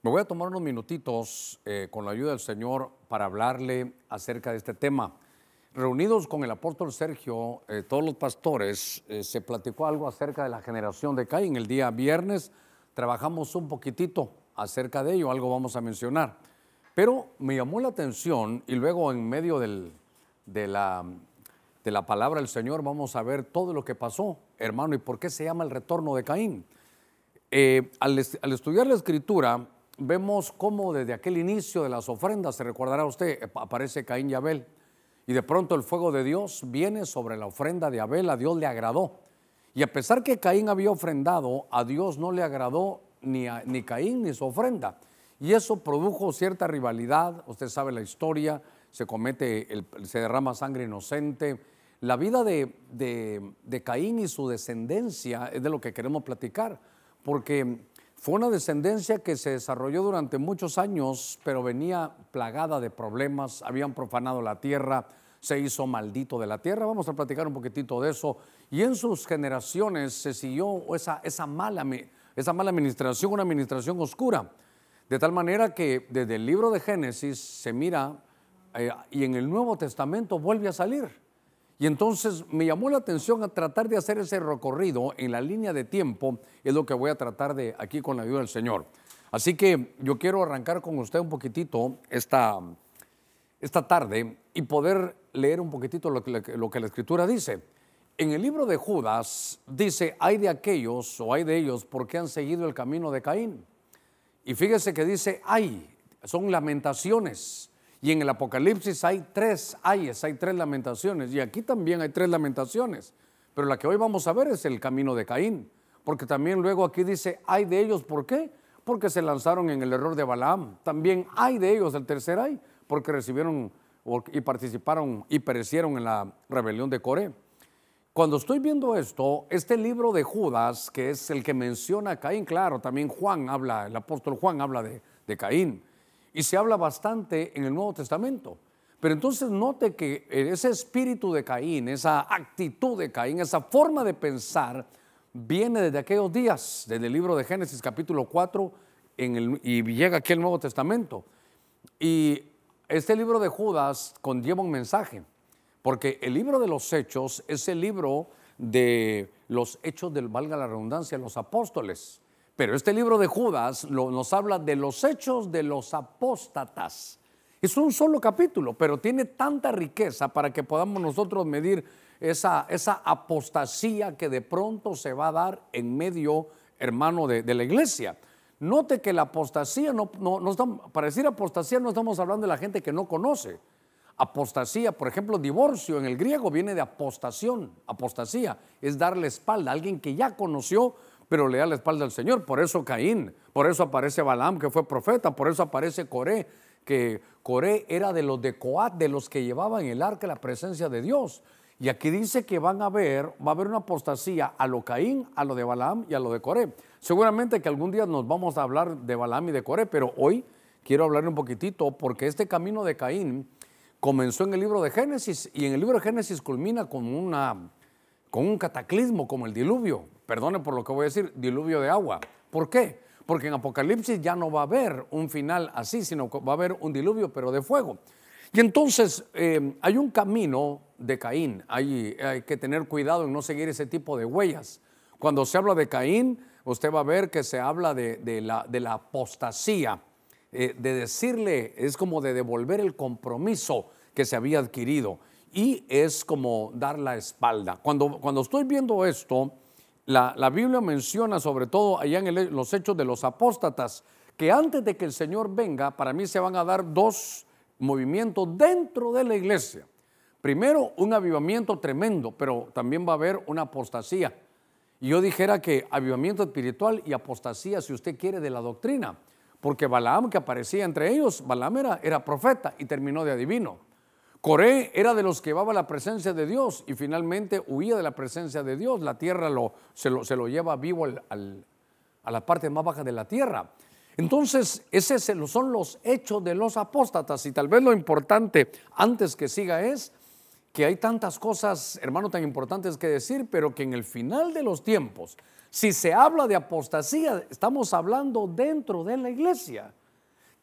Me voy a tomar unos minutitos eh, con la ayuda del Señor para hablarle acerca de este tema. Reunidos con el apóstol Sergio, eh, todos los pastores, eh, se platicó algo acerca de la generación de Caín. El día viernes trabajamos un poquitito acerca de ello, algo vamos a mencionar. Pero me llamó la atención y luego en medio del, de, la, de la palabra del Señor vamos a ver todo lo que pasó, hermano, y por qué se llama el retorno de Caín. al, al estudiar la escritura, vemos cómo desde aquel inicio de las ofrendas, se recordará usted, eh, aparece Caín y Abel. Y de pronto el fuego de Dios viene sobre la ofrenda de Abel, a Dios le agradó. Y a pesar que Caín había ofrendado, a Dios no le agradó ni, ni Caín ni su ofrenda. Y eso produjo cierta rivalidad, usted sabe la historia, se comete, se derrama sangre inocente. La vida de, de, de Caín y su descendencia es de lo que queremos platicar, porque fue una descendencia que se desarrolló durante muchos años, pero venía plagada de problemas, habían profanado la tierra, se hizo maldito de la tierra. Vamos a platicar un poquitito de eso. Y en sus generaciones se siguió esa, mala, esa mala administración, una administración oscura. De tal manera que desde el libro de Génesis se mira eh, y en el Nuevo Testamento vuelve a salir. Y entonces me llamó la atención a tratar de hacer ese recorrido en la línea de tiempo, es lo que voy a tratar de aquí con la ayuda del Señor. Así que yo quiero arrancar con usted un poquitito esta, esta tarde y poder leer un poquitito lo que, lo que la escritura dice. En el libro de Judas dice, hay de aquellos o hay de ellos porque han seguido el camino de Caín. Y fíjese que dice, hay, son lamentaciones y en el Apocalipsis hay tres ayes, hay tres lamentaciones. Y aquí también hay tres lamentaciones. Pero la que hoy vamos a ver es el camino de Caín. Porque también luego aquí dice, hay de ellos, ¿por qué? Porque se lanzaron en el error de Balaam. También hay de ellos, el tercer hay, porque recibieron y participaron y perecieron en la rebelión de Coré. Cuando estoy viendo esto, este libro de Judas, que es el que menciona a Caín, claro, también Juan habla, el apóstol Juan habla de, de Caín y se habla bastante en el Nuevo Testamento. Pero entonces note que ese espíritu de Caín, esa actitud de Caín, esa forma de pensar, viene desde aquellos días, desde el libro de Génesis capítulo 4, en el, y llega aquí el Nuevo Testamento. Y este libro de Judas conlleva un mensaje, porque el libro de los hechos es el libro de los hechos del, valga la redundancia, los apóstoles. Pero este libro de Judas nos habla de los hechos de los apóstatas. Es un solo capítulo, pero tiene tanta riqueza para que podamos nosotros medir esa, apostasía que de pronto se va a dar en medio, hermano, de, la iglesia. Note que la apostasía, no, no para decir apostasía no estamos hablando de la gente que no conoce. Apostasía, por ejemplo, divorcio en el griego viene de apostación. Apostasía es darle espalda a alguien que ya conoció, pero le da la espalda al Señor. Por eso Caín, por eso aparece Balaam, que fue profeta, por eso aparece Coré, que Coré era de los de Coat, de los que llevaban el arca la presencia de Dios. Y aquí dice que van a ver, va a haber una apostasía a lo Caín, a lo de Balaam y a lo de Coré. Seguramente que algún día nos vamos a hablar de Balaam y de Coré, pero hoy quiero hablar un poquitito porque este camino de Caín comenzó en el libro de Génesis y en el libro de Génesis culmina con, una, con un cataclismo como el diluvio perdone por lo que voy a decir, diluvio de agua. ¿Por qué? Porque en Apocalipsis ya no va a haber un final así, sino va a haber un diluvio, pero de fuego. Y entonces eh, hay un camino de Caín, hay, hay, que tener cuidado en no seguir ese tipo de huellas. Cuando se habla de Caín, usted va a ver que se habla de, la, de la, apostasía, eh, de decirle, es como de devolver el compromiso que se había adquirido y es como dar la espalda. Cuando, cuando estoy viendo esto, la, Biblia menciona sobre todo allá en los hechos de los apóstatas, que antes de que el Señor venga, para mí se van a dar dos movimientos dentro de la iglesia. Primero, un avivamiento tremendo, pero también va a haber una apostasía. Y yo dijera que avivamiento espiritual y apostasía, si usted quiere, de la doctrina. Porque Balaam, que aparecía entre ellos, Balaam era, era profeta y terminó de adivino. Coré era de los que llevaba la presencia de Dios y finalmente huía de la presencia de Dios. La tierra lo, se, lo, se lo lleva vivo a la parte más baja de la tierra. Entonces, esos son los hechos de los apóstatas y tal vez lo importante antes que siga es que hay tantas cosas, hermano, tan importantes que decir, pero que en el final de los tiempos, si se habla de apostasía, estamos hablando dentro de la iglesia.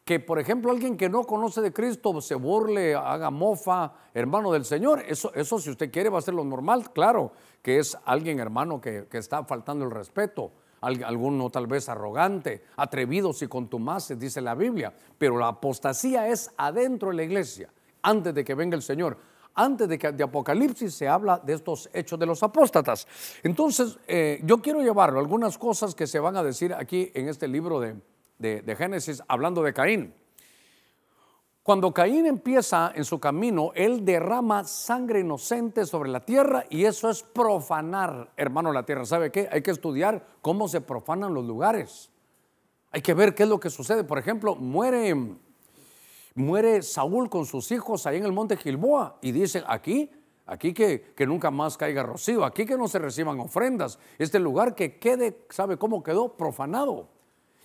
Que, por ejemplo, alguien que no conoce de Cristo se burle, haga mofa, hermano del Señor. Eso, eso si usted quiere, va a ser lo normal. Claro que es alguien, hermano, que, que está faltando el respeto alguno tal vez arrogante, atrevidos y contumaces, dice la Biblia, pero la apostasía es adentro de la iglesia, antes de que venga el Señor. Antes de que de Apocalipsis se habla de estos hechos de los apóstatas. Entonces, eh, yo quiero llevarlo algunas cosas que se van a decir aquí en este libro de, de Génesis, hablando de Caín. Cuando Caín empieza en su camino, él derrama sangre inocente sobre la tierra y eso es profanar, hermano, la tierra. ¿Sabe qué? Hay que estudiar cómo se profanan los lugares. Hay que ver qué es lo que sucede. Por ejemplo, muere, muere Saúl con sus hijos ahí en el monte Gilboa y dicen, aquí, aquí que, que nunca más caiga rocío, aquí que no se reciban ofrendas, este lugar que quede, ¿sabe cómo quedó? Profanado.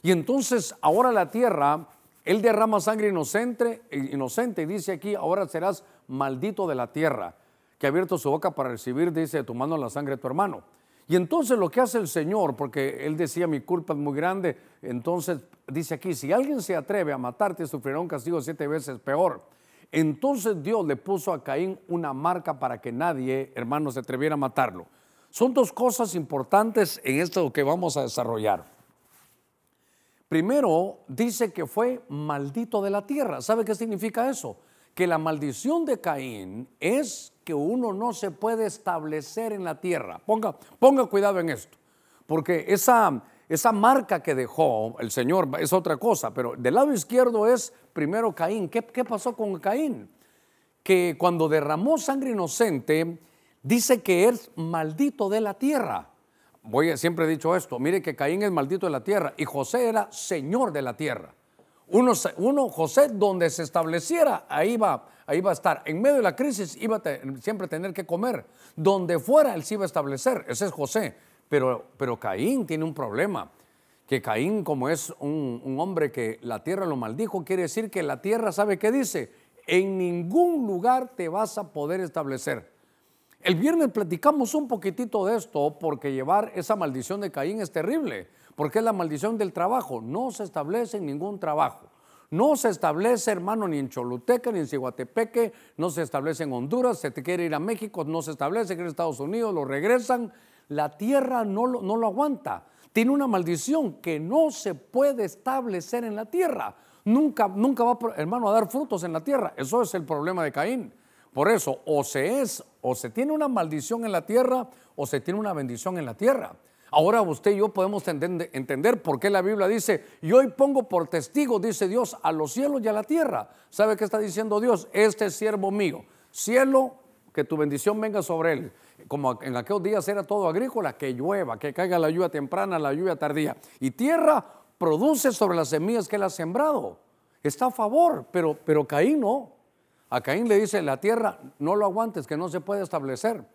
Y entonces ahora la tierra él derrama sangre inocente, inocente y dice aquí, ahora serás maldito de la tierra, que ha abierto su boca para recibir, dice, tu mano la sangre de tu hermano. Y entonces lo que hace el Señor, porque Él decía, mi culpa es muy grande, entonces dice aquí, si alguien se atreve a matarte, sufrirá un castigo siete veces peor. Entonces Dios le puso a Caín una marca para que nadie, hermano, se atreviera a matarlo. Son dos cosas importantes en esto que vamos a desarrollar. Primero, dice que fue maldito de la tierra. ¿Sabe qué significa eso? Que la maldición de Caín es que uno no se puede establecer en la tierra. Ponga, ponga cuidado en esto, porque esa, esa marca que dejó el Señor es otra cosa, pero del lado izquierdo es primero Caín. ¿Qué, qué pasó con Caín? Que cuando derramó sangre inocente, dice que es maldito de la tierra voy, siempre he dicho esto, mire que Caín es maldito de la tierra y José era señor de la tierra. Uno, uno, José, donde se estableciera, ahí va, ahí va a estar. En medio de la crisis iba a siempre tener que comer. Donde fuera, él se iba a establecer. Ese es José. Pero, pero Caín tiene un problema. Que Caín, como es un, un hombre que la tierra lo maldijo, quiere decir que la tierra sabe qué dice. En ningún lugar te vas a poder establecer. El viernes platicamos un poquitito de esto porque llevar esa maldición de Caín es terrible, porque es la maldición del trabajo. No se establece en ningún trabajo. No se establece, hermano, ni en Choluteca, ni en Ciguatepeque, no se establece en Honduras, se te quiere ir a México, no se establece en Estados Unidos, lo regresan. La tierra no lo, no lo aguanta. Tiene una maldición que no se puede establecer en la tierra. Nunca, nunca va, hermano, a dar frutos en la tierra. Eso es el problema de Caín. Por eso, o se es, o se tiene una maldición en la tierra, o se tiene una bendición en la tierra. Ahora usted y yo podemos entender por qué la Biblia dice, y hoy pongo por testigo, dice Dios, a los cielos y a la tierra. ¿Sabe qué está diciendo Dios? Este es siervo mío. Cielo, que tu bendición venga sobre él. Como en aquellos días era todo agrícola, que llueva, que caiga la lluvia temprana, la lluvia tardía. Y tierra produce sobre las semillas que él ha sembrado. Está a favor, pero, pero Caín no. A Caín le dice, la tierra no lo aguantes, que no se puede establecer.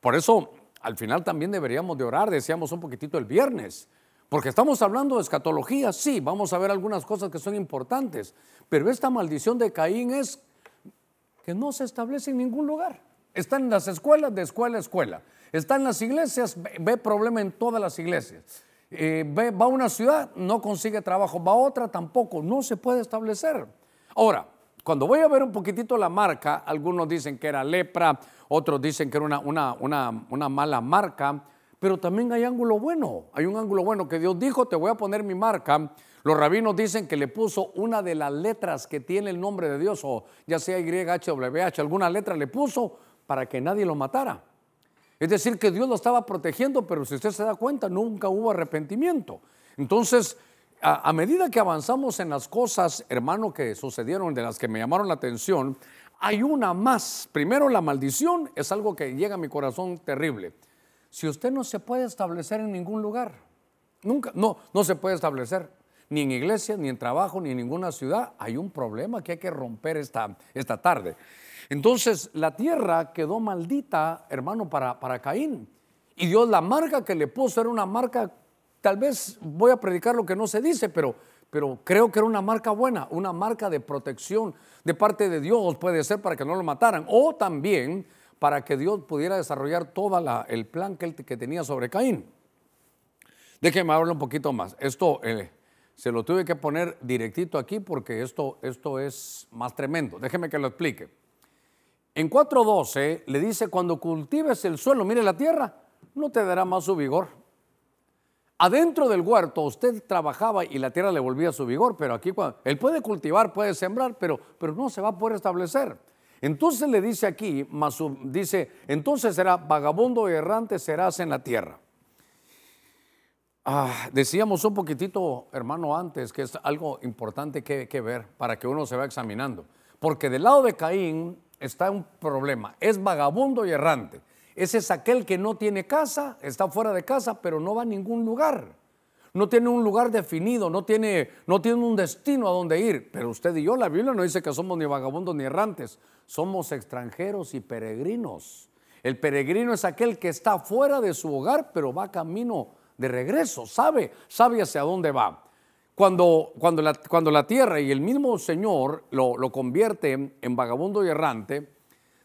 Por eso, al final también deberíamos de orar, decíamos un poquitito el viernes, porque estamos hablando de escatología, sí, vamos a ver algunas cosas que son importantes, pero esta maldición de Caín es que no se establece en ningún lugar. Está en las escuelas, de escuela a escuela. Está en las iglesias, ve, problema en todas las iglesias. Eh, va a una ciudad, no consigue trabajo, va a otra, tampoco, no se puede establecer. Ahora, cuando voy a ver un poquitito la marca, algunos dicen que era lepra, otros dicen que era una, una, una, mala marca, pero también hay ángulo bueno. Hay un ángulo bueno que Dios dijo, te voy a poner mi marca. Los rabinos dicen que le puso una de las letras que tiene el nombre de Dios, o ya sea YHWH, alguna letra le puso para que nadie lo matara. Es decir, que Dios lo estaba protegiendo, pero si usted se da cuenta, nunca hubo arrepentimiento. Entonces, a, medida que avanzamos en las cosas, hermano, que sucedieron, de las que me llamaron la atención, hay una más. Primero, la maldición es algo que llega a mi corazón terrible. Si usted no se puede establecer en ningún lugar, nunca, no, no se puede establecer, ni en iglesia, ni en trabajo, ni en ninguna ciudad, hay un problema que hay que romper esta, esta tarde. Entonces, la tierra quedó maldita, hermano, para, para Caín. Y Dios la marca que le puso era una marca Tal vez voy a predicar lo que no se dice, pero, pero creo que era una marca buena, una marca de protección de parte de Dios, puede ser para que no lo mataran, o también para que Dios pudiera desarrollar todo el plan que, él, tenía sobre Caín. Déjenme hablar un poquito más. Esto eh, se lo tuve que poner directito aquí porque esto, esto es más tremendo. Déjeme que lo explique. En 4.12 le dice, cuando cultives el suelo, mire la tierra, no te dará más su vigor. Adentro del huerto usted trabajaba y la tierra le volvía su vigor, pero aquí él puede cultivar, puede sembrar, pero, pero no se va a poder establecer. Entonces le dice aquí, dice, entonces será vagabundo y errante serás en la tierra. Ah, decíamos un poquitito, hermano, antes que es algo importante que, que ver para que uno se va examinando. Porque del lado de Caín está un problema. Es vagabundo y errante. Ese es aquel que no tiene casa, está fuera de casa, pero no va a ningún lugar. No tiene un lugar definido, no tiene, no tiene un destino a donde ir. Pero usted y yo, la Biblia no dice que somos ni vagabundos ni errantes. Somos extranjeros y peregrinos. El peregrino es aquel que está fuera de su hogar, pero va camino de regreso, sabe, sabe hacia dónde va. Cuando, cuando, la, cuando la tierra y el mismo Señor lo, lo convierte en vagabundo y errante,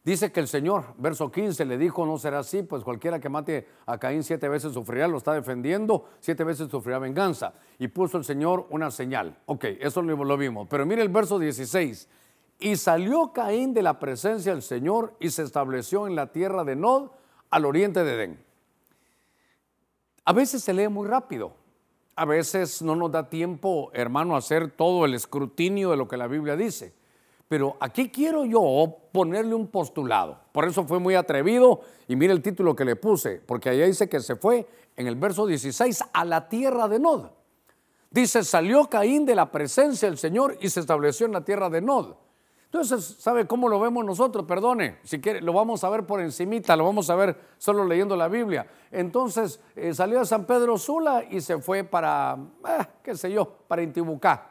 dice que el Señor, verso 15, le dijo, no será así, pues cualquiera que mate a Caín siete veces sufrirá, lo está defendiendo, siete veces sufrirá venganza. Y puso el Señor una señal. Ok, eso lo, lo vimos. Pero mire el verso 16. Y salió Caín de la presencia del Señor y se estableció en la tierra de Nod, al oriente de Edén. A veces se lee muy rápido. A veces no nos da tiempo, hermano, a hacer todo el escrutinio de lo que la Biblia dice. Pero aquí quiero yo ponerle un postulado. Por eso fue muy atrevido y mire el título que le puse, porque allá dice que se fue en el verso 16 a la tierra de Nod. Dice, salió Caín de la presencia del Señor y se estableció en la tierra de Nod. Entonces, ¿sabe cómo lo vemos nosotros? Perdone, si quiere, lo vamos a ver por encimita, lo vamos a ver solo leyendo la Biblia. Entonces, eh, salió a San Pedro Sula y se fue para, eh, qué sé yo, para Intibucá.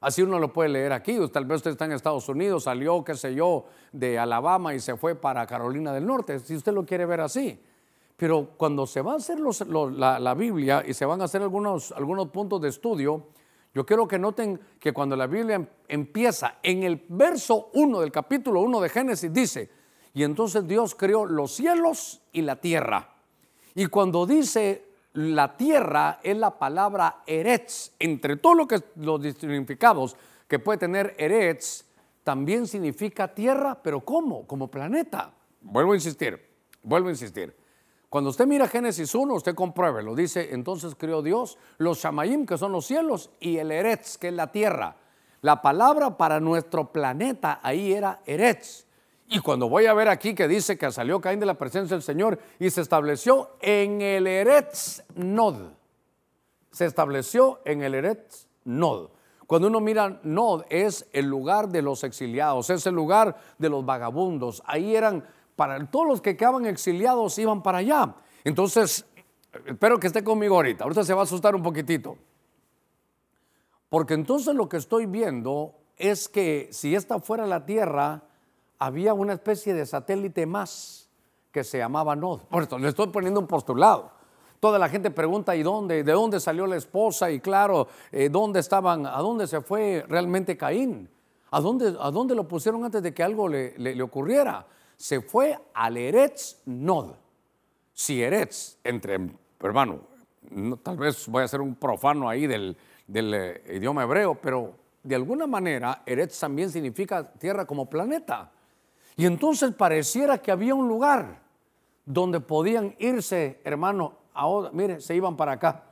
Así uno lo puede leer aquí. Tal vez usted está en Estados Unidos, salió, qué sé yo, de Alabama y se fue para Carolina del Norte, si usted lo quiere ver así. Pero cuando se va a hacer la, Biblia y se van a hacer algunos, algunos puntos de estudio, yo quiero que noten que cuando la Biblia empieza en el verso 1 del capítulo 1 de Génesis, dice, y entonces Dios creó los cielos y la tierra. Y cuando dice la tierra es la palabra Eretz. Entre todo lo los significados que puede tener Eretz, también significa tierra, pero ¿cómo? Como planeta. Vuelvo a insistir, vuelvo a insistir. Cuando usted mira Génesis 1, usted compruebe, lo dice, entonces creó Dios los Shamayim, que son los cielos, y el Eretz, que es la tierra. La palabra para nuestro planeta ahí era Eretz. Y cuando voy a ver aquí que dice que salió Caín de la presencia del Señor y se estableció en el Eretz Nod. Se estableció en el Eretz Nod. Cuando uno mira Nod es el lugar de los exiliados, es el lugar de los vagabundos. Ahí eran para todos los que quedaban exiliados iban para allá. Entonces, espero que esté conmigo ahorita. Ahorita se va a asustar un poquitito. Porque entonces lo que estoy viendo es que si esta fuera la Tierra, había una especie de satélite más que se llamaba Nod. Por esto le estoy poniendo un postulado. Toda la gente pregunta, ¿y dónde? ¿De dónde salió la esposa? Y claro, eh, ¿dónde estaban? ¿A dónde se fue realmente Caín? ¿A dónde, ¿A dónde lo pusieron antes de que algo le, le ocurriera? se fue al Eretz Nod. Si Eretz, entre, hermano, tal vez voy a ser un profano ahí del, eh, idioma hebreo, pero de alguna manera Eretz también significa tierra como planeta. Y entonces pareciera que había un lugar donde podían irse, hermano, ahora, mire, se iban para acá.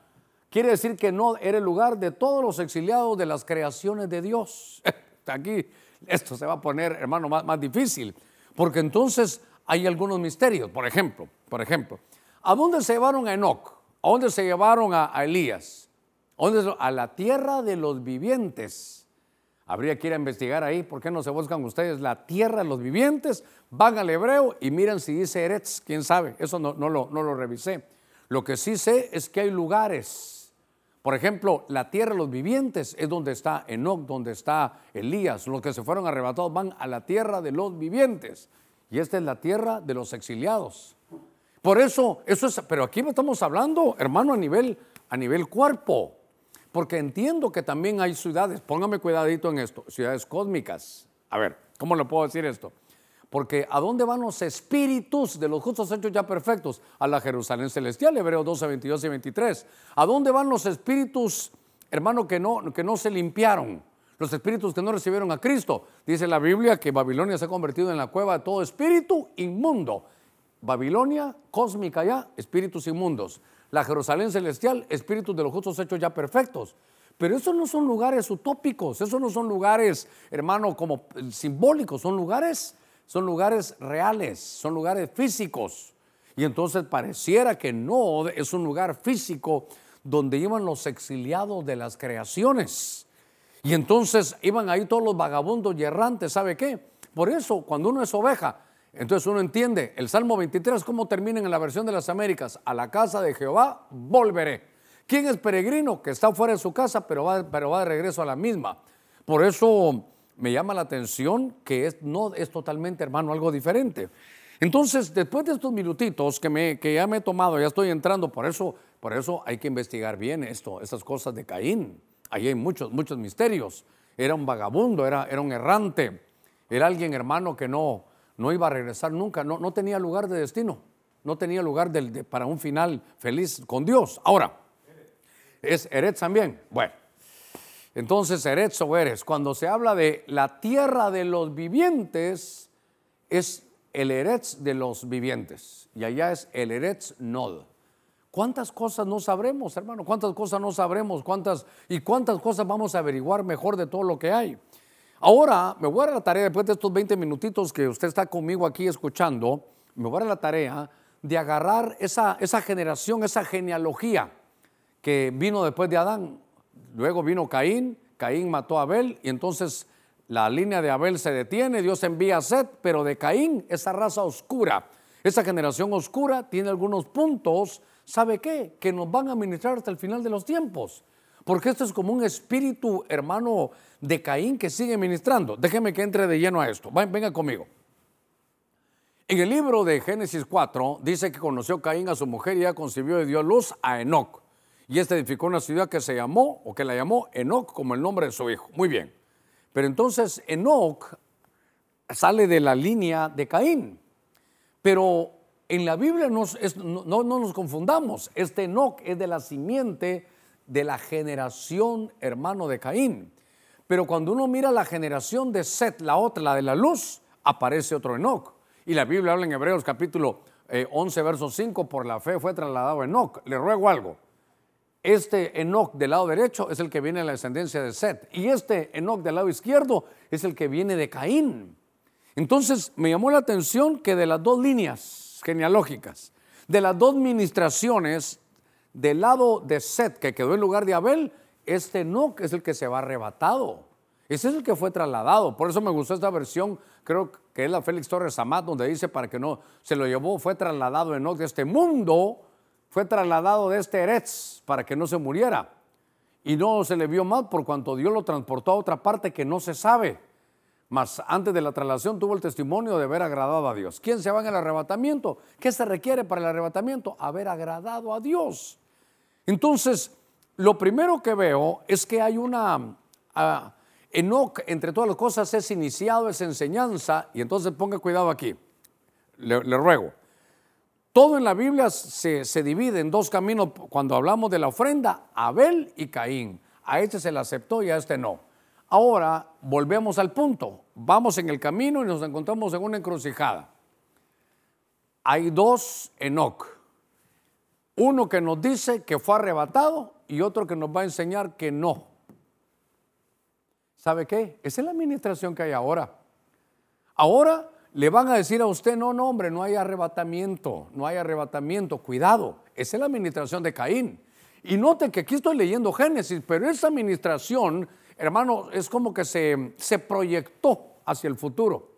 Quiere decir que no era el lugar de todos los exiliados de las creaciones de Dios. Aquí esto se va a poner, hermano, más, más difícil. Porque entonces hay algunos misterios. Por ejemplo, por ejemplo, ¿a dónde se llevaron a Enoch? ¿A dónde se llevaron a, Elías? ¿A, dónde, a la tierra de los vivientes. Habría que ir a investigar ahí, ¿por qué no se buscan ustedes la tierra de los vivientes? Van al hebreo y miran si dice Eretz, quién sabe, eso no, no, lo, no lo revisé. Lo que sí sé es que hay lugares. Por ejemplo, la tierra de los vivientes es donde está Enoch, donde está Elías. Los que se fueron arrebatados van a la tierra de los vivientes. Y esta es la tierra de los exiliados. Por eso, eso es, pero aquí estamos hablando, hermano, a nivel, a nivel cuerpo. Porque entiendo que también hay ciudades, póngame cuidadito en esto, ciudades cósmicas. A ver, ¿cómo le puedo decir esto? Porque ¿a dónde van los espíritus de los justos hechos ya perfectos? A la Jerusalén celestial, Hebreos 12, 22 y 23. ¿A dónde van los espíritus, hermano, que no, que no se limpiaron? Los espíritus que no recibieron a Cristo. Dice la Biblia que Babilonia se ha convertido en la cueva de todo espíritu inmundo. Babilonia, cósmica ya, espíritus inmundos. La Jerusalén celestial, espíritus de los justos hechos ya perfectos. Pero esos no son lugares utópicos, esos no son lugares, hermano, como simbólicos, son lugares son lugares reales, son lugares físicos. Y entonces pareciera que no es un lugar físico donde iban los exiliados de las creaciones. Y entonces iban ahí todos los vagabundos y errantes, ¿sabe qué? Por eso, cuando uno es oveja, entonces uno entiende, el Salmo 23, ¿cómo termina en la versión de las Américas? A la casa de Jehová volveré. ¿Quién es peregrino? Que está fuera de su casa, pero va, pero va de regreso a la misma. Por eso me llama la atención que es, no es totalmente, hermano, algo diferente. Entonces, después de estos minutitos que, me, que ya me he tomado, ya estoy entrando, por eso, por eso hay que investigar bien esto, estas cosas de Caín. Ahí hay muchos, muchos misterios. Era un vagabundo, era, era un errante, era alguien, hermano, que no, no iba a regresar nunca, no, no tenía lugar de destino, no tenía lugar para un final feliz con Dios. Ahora, ¿es Eretz también? Bueno. Entonces, Eretz o Eres, cuando se habla de la tierra de los vivientes, es el Eretz de los vivientes. Y allá es el Eretz Nod. ¿Cuántas cosas no sabremos, hermano? ¿Cuántas cosas no sabremos? ¿Cuántas y cuántas cosas vamos a averiguar mejor de todo lo que hay? Ahora me voy a la tarea, después de estos 20 minutitos que usted está conmigo aquí escuchando, me voy a la tarea de agarrar esa, esa generación, esa genealogía que vino después de Adán. Luego vino Caín, Caín mató a Abel y entonces la línea de Abel se detiene, Dios envía a Set, pero de Caín, esa raza oscura, esa generación oscura tiene algunos puntos, ¿sabe qué? Que nos van a ministrar hasta el final de los tiempos. Porque esto es como un espíritu hermano de Caín que sigue ministrando. Déjeme que entre de lleno a esto. Venga conmigo. En el libro de Génesis 4 dice que conoció Caín a su mujer y ya concibió y dio luz a Enoch. Y este edificó una ciudad que se llamó, o que la llamó Enoch como el nombre de su hijo. Muy bien. Pero entonces Enoch sale de la línea de Caín. Pero en la Biblia no, nos confundamos. Este Enoch es de la simiente de la generación hermano de Caín. Pero cuando uno mira la generación de Set, la otra, la de la luz, aparece otro Enoch. Y la Biblia habla en Hebreos capítulo 11, eh, verso 5, por la fe fue trasladado Enoch. Le ruego algo. Este Enoch del lado derecho es el que viene de la descendencia de Set. Y este Enoch del lado izquierdo es el que viene de Caín. Entonces me llamó la atención que de las dos líneas genealógicas, de las dos ministraciones, del lado de Set que quedó en lugar de Abel, este Enoch es el que se va arrebatado. Ese es el que fue trasladado. Por eso me gustó esta versión, creo que es la Félix Torres Amat, donde dice para que no se lo llevó, fue trasladado Enoch de este mundo fue trasladado de este Eretz para que no se muriera. Y no se le vio mal por cuanto Dios lo transportó a otra parte que no se sabe. Mas antes de la traslación tuvo el testimonio de haber agradado a Dios. ¿Quién se va en el arrebatamiento? ¿Qué se requiere para el arrebatamiento? Haber agradado a Dios. Entonces, lo primero que veo es que hay una... Uh, Enoch, entre todas las cosas, es iniciado, es enseñanza. Y entonces ponga cuidado aquí. le ruego. Todo en la Biblia se, divide en dos caminos cuando hablamos de la ofrenda, Abel y Caín. A este se le aceptó y a este no. Ahora volvemos al punto. Vamos en el camino y nos encontramos en una encrucijada. Hay dos Enoch. Uno que nos dice que fue arrebatado y otro que nos va a enseñar que no. ¿Sabe qué? Esa es la administración que hay ahora. Ahora le van a decir a usted, no, no, hombre, no hay arrebatamiento, no hay arrebatamiento, cuidado, esa es la administración de Caín. Y note que aquí estoy leyendo Génesis, pero esa administración, hermano, es como que se, se proyectó hacia el futuro.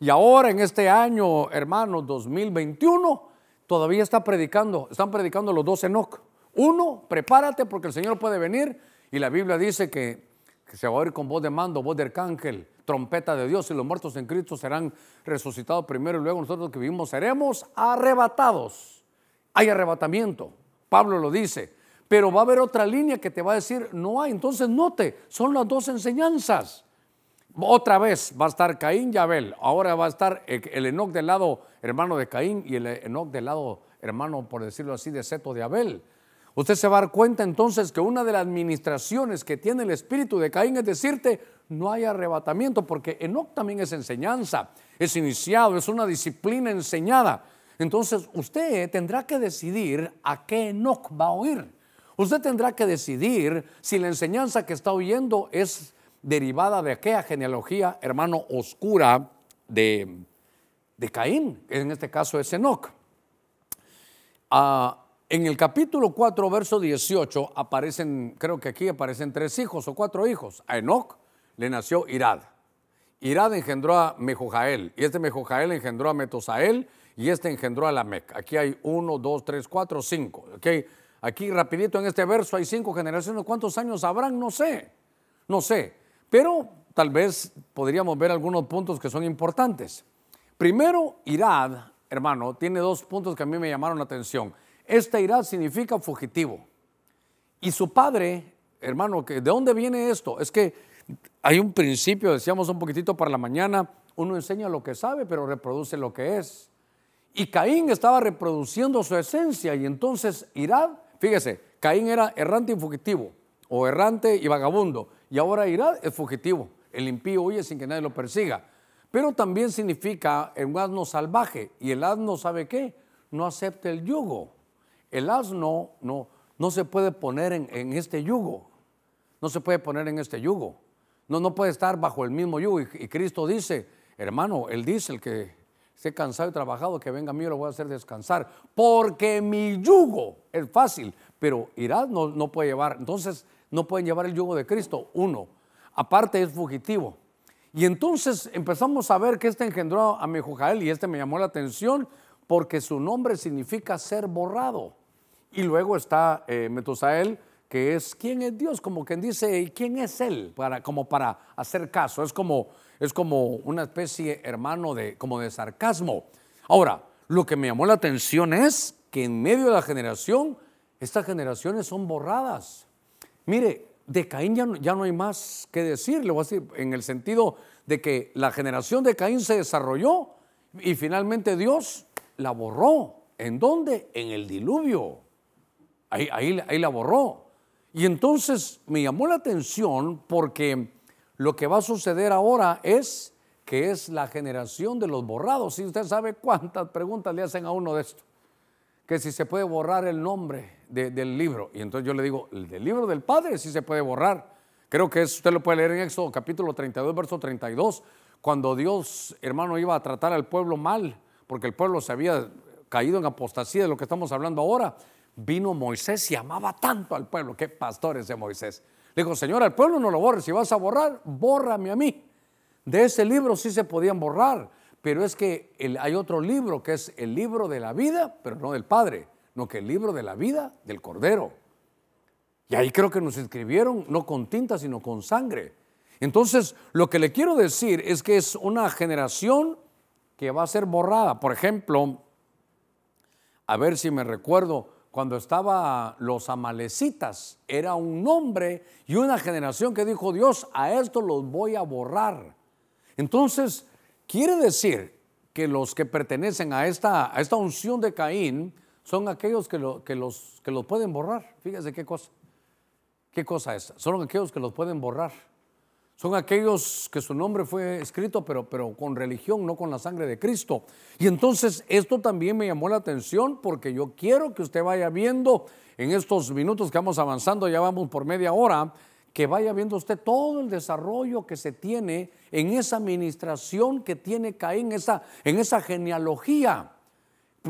Y ahora en este año, hermano, 2021, todavía está predicando, están predicando los dos Enoch. Uno, prepárate porque el Señor puede venir y la Biblia dice que, que se va a oír con voz de mando, voz de arcángel, trompeta de Dios y los muertos en Cristo serán resucitados primero y luego nosotros que vivimos seremos arrebatados. Hay arrebatamiento, Pablo lo dice, Pero va a haber otra línea que te va a decir, no hay. Entonces note, son las dos enseñanzas. Otra vez va a estar Caín y Abel. Ahora va a estar el Enoch del lado hermano de Caín y el Enoch del lado hermano, por decirlo así, de Seto de Abel. Usted se va a dar cuenta entonces que una de las administraciones que tiene el espíritu de Caín es decirte, no hay arrebatamiento, porque Enoch también es enseñanza, es iniciado, es una disciplina enseñada. Entonces usted tendrá que decidir a qué Enoch va a oír. Usted tendrá que decidir si la enseñanza que está oyendo es derivada de aquella genealogía, hermano, oscura de, de Caín, que en este caso es Enoch. Ah, en el capítulo 4, verso 18, aparecen, creo que aquí aparecen tres hijos o cuatro hijos. A Enoch le nació Irad. Irad engendró a Mejojael, y este Mejojael engendró a Metosael, y este engendró a Lamec. Aquí hay uno, dos, tres, cuatro, cinco. Okay. Aquí rapidito en este verso hay cinco generaciones. ¿Cuántos años habrán? No sé, no sé. Pero tal vez podríamos ver algunos puntos que son importantes. Primero, Irad, hermano, tiene dos puntos que a mí me llamaron la atención. Esta Irad significa fugitivo. Y su padre, hermano, ¿de dónde viene esto? Es que hay un principio, decíamos un poquitito para la mañana, uno enseña lo que sabe, pero reproduce lo que es. Y Caín estaba reproduciendo su esencia y entonces Irad, fíjese, Caín era errante y fugitivo, o errante y vagabundo, y ahora Irad es fugitivo. El impío huye sin que nadie lo persiga. Pero también significa un asno salvaje, y el asno sabe qué, no acepta el yugo. El asno no, no se puede poner en, este yugo, no se puede poner en este yugo. No, no puede estar bajo el mismo yugo. Y, Cristo dice, hermano, Él dice, el que esté cansado y trabajado, que venga a mí, lo voy a hacer descansar. Porque mi yugo es fácil, pero Irad no, no puede llevar. Entonces, no pueden llevar el yugo de Cristo. Uno, aparte es fugitivo. Y entonces empezamos a ver que este engendró a Mejojael y este me llamó la atención porque su nombre significa ser borrado. Y luego está eh, Metusael, que es quién es Dios, como quien dice, ¿quién es Él? Para, como para hacer caso. Es como es como una especie, hermano, de, como de sarcasmo. Ahora, lo que me llamó la atención es que en medio de la generación, estas generaciones son borradas. Mire, de Caín ya no, ya no hay más que decir, le voy a decir, en el sentido de que la generación de Caín se desarrolló y finalmente Dios la borró. ¿En dónde? En el diluvio. Ahí, ahí, ahí la borró. Y entonces me llamó la atención porque lo que va a suceder ahora es que es la generación de los borrados. Y usted sabe cuántas preguntas le hacen a uno de esto. Que si se puede borrar el nombre del libro. Y entonces yo le digo, el del libro del Padre sí se puede borrar. Creo que usted lo puede leer en Éxodo capítulo 32, verso 32, cuando Dios, hermano, iba a tratar al pueblo mal, porque el pueblo se había caído en apostasía de lo que estamos hablando ahora. Vino Moisés y amaba tanto al pueblo. Qué pastores de Moisés dijo, Señor, al pueblo no lo borres. Si vas a borrar, bórrame a mí. De ese libro sí se podían borrar, pero es que hay otro libro que es el libro de la vida, pero no del Padre, no que el libro de la vida del Cordero. Y ahí creo que nos escribieron no con tinta, sino con sangre. Entonces, lo que le quiero decir es que es una generación que va a ser borrada. Por ejemplo, a ver si me recuerdo, cuando estaba los amalecitas, era un nombre y una generación que dijo Dios, a esto los voy a borrar. Entonces, quiere decir que los que pertenecen a esta, a esta unción de Caín son aquellos que, los, que los pueden borrar. Fíjese qué cosa. ¿Qué cosa es? Son aquellos que los pueden borrar. Son aquellos que su nombre fue escrito, pero, pero con religión, no con la sangre de Cristo. Y entonces esto también me llamó la atención porque yo quiero que usted vaya viendo en estos minutos que vamos avanzando, ya vamos por media hora, que vaya viendo usted todo el desarrollo que se tiene en esa administración que tiene Caín, esa, en esa genealogía.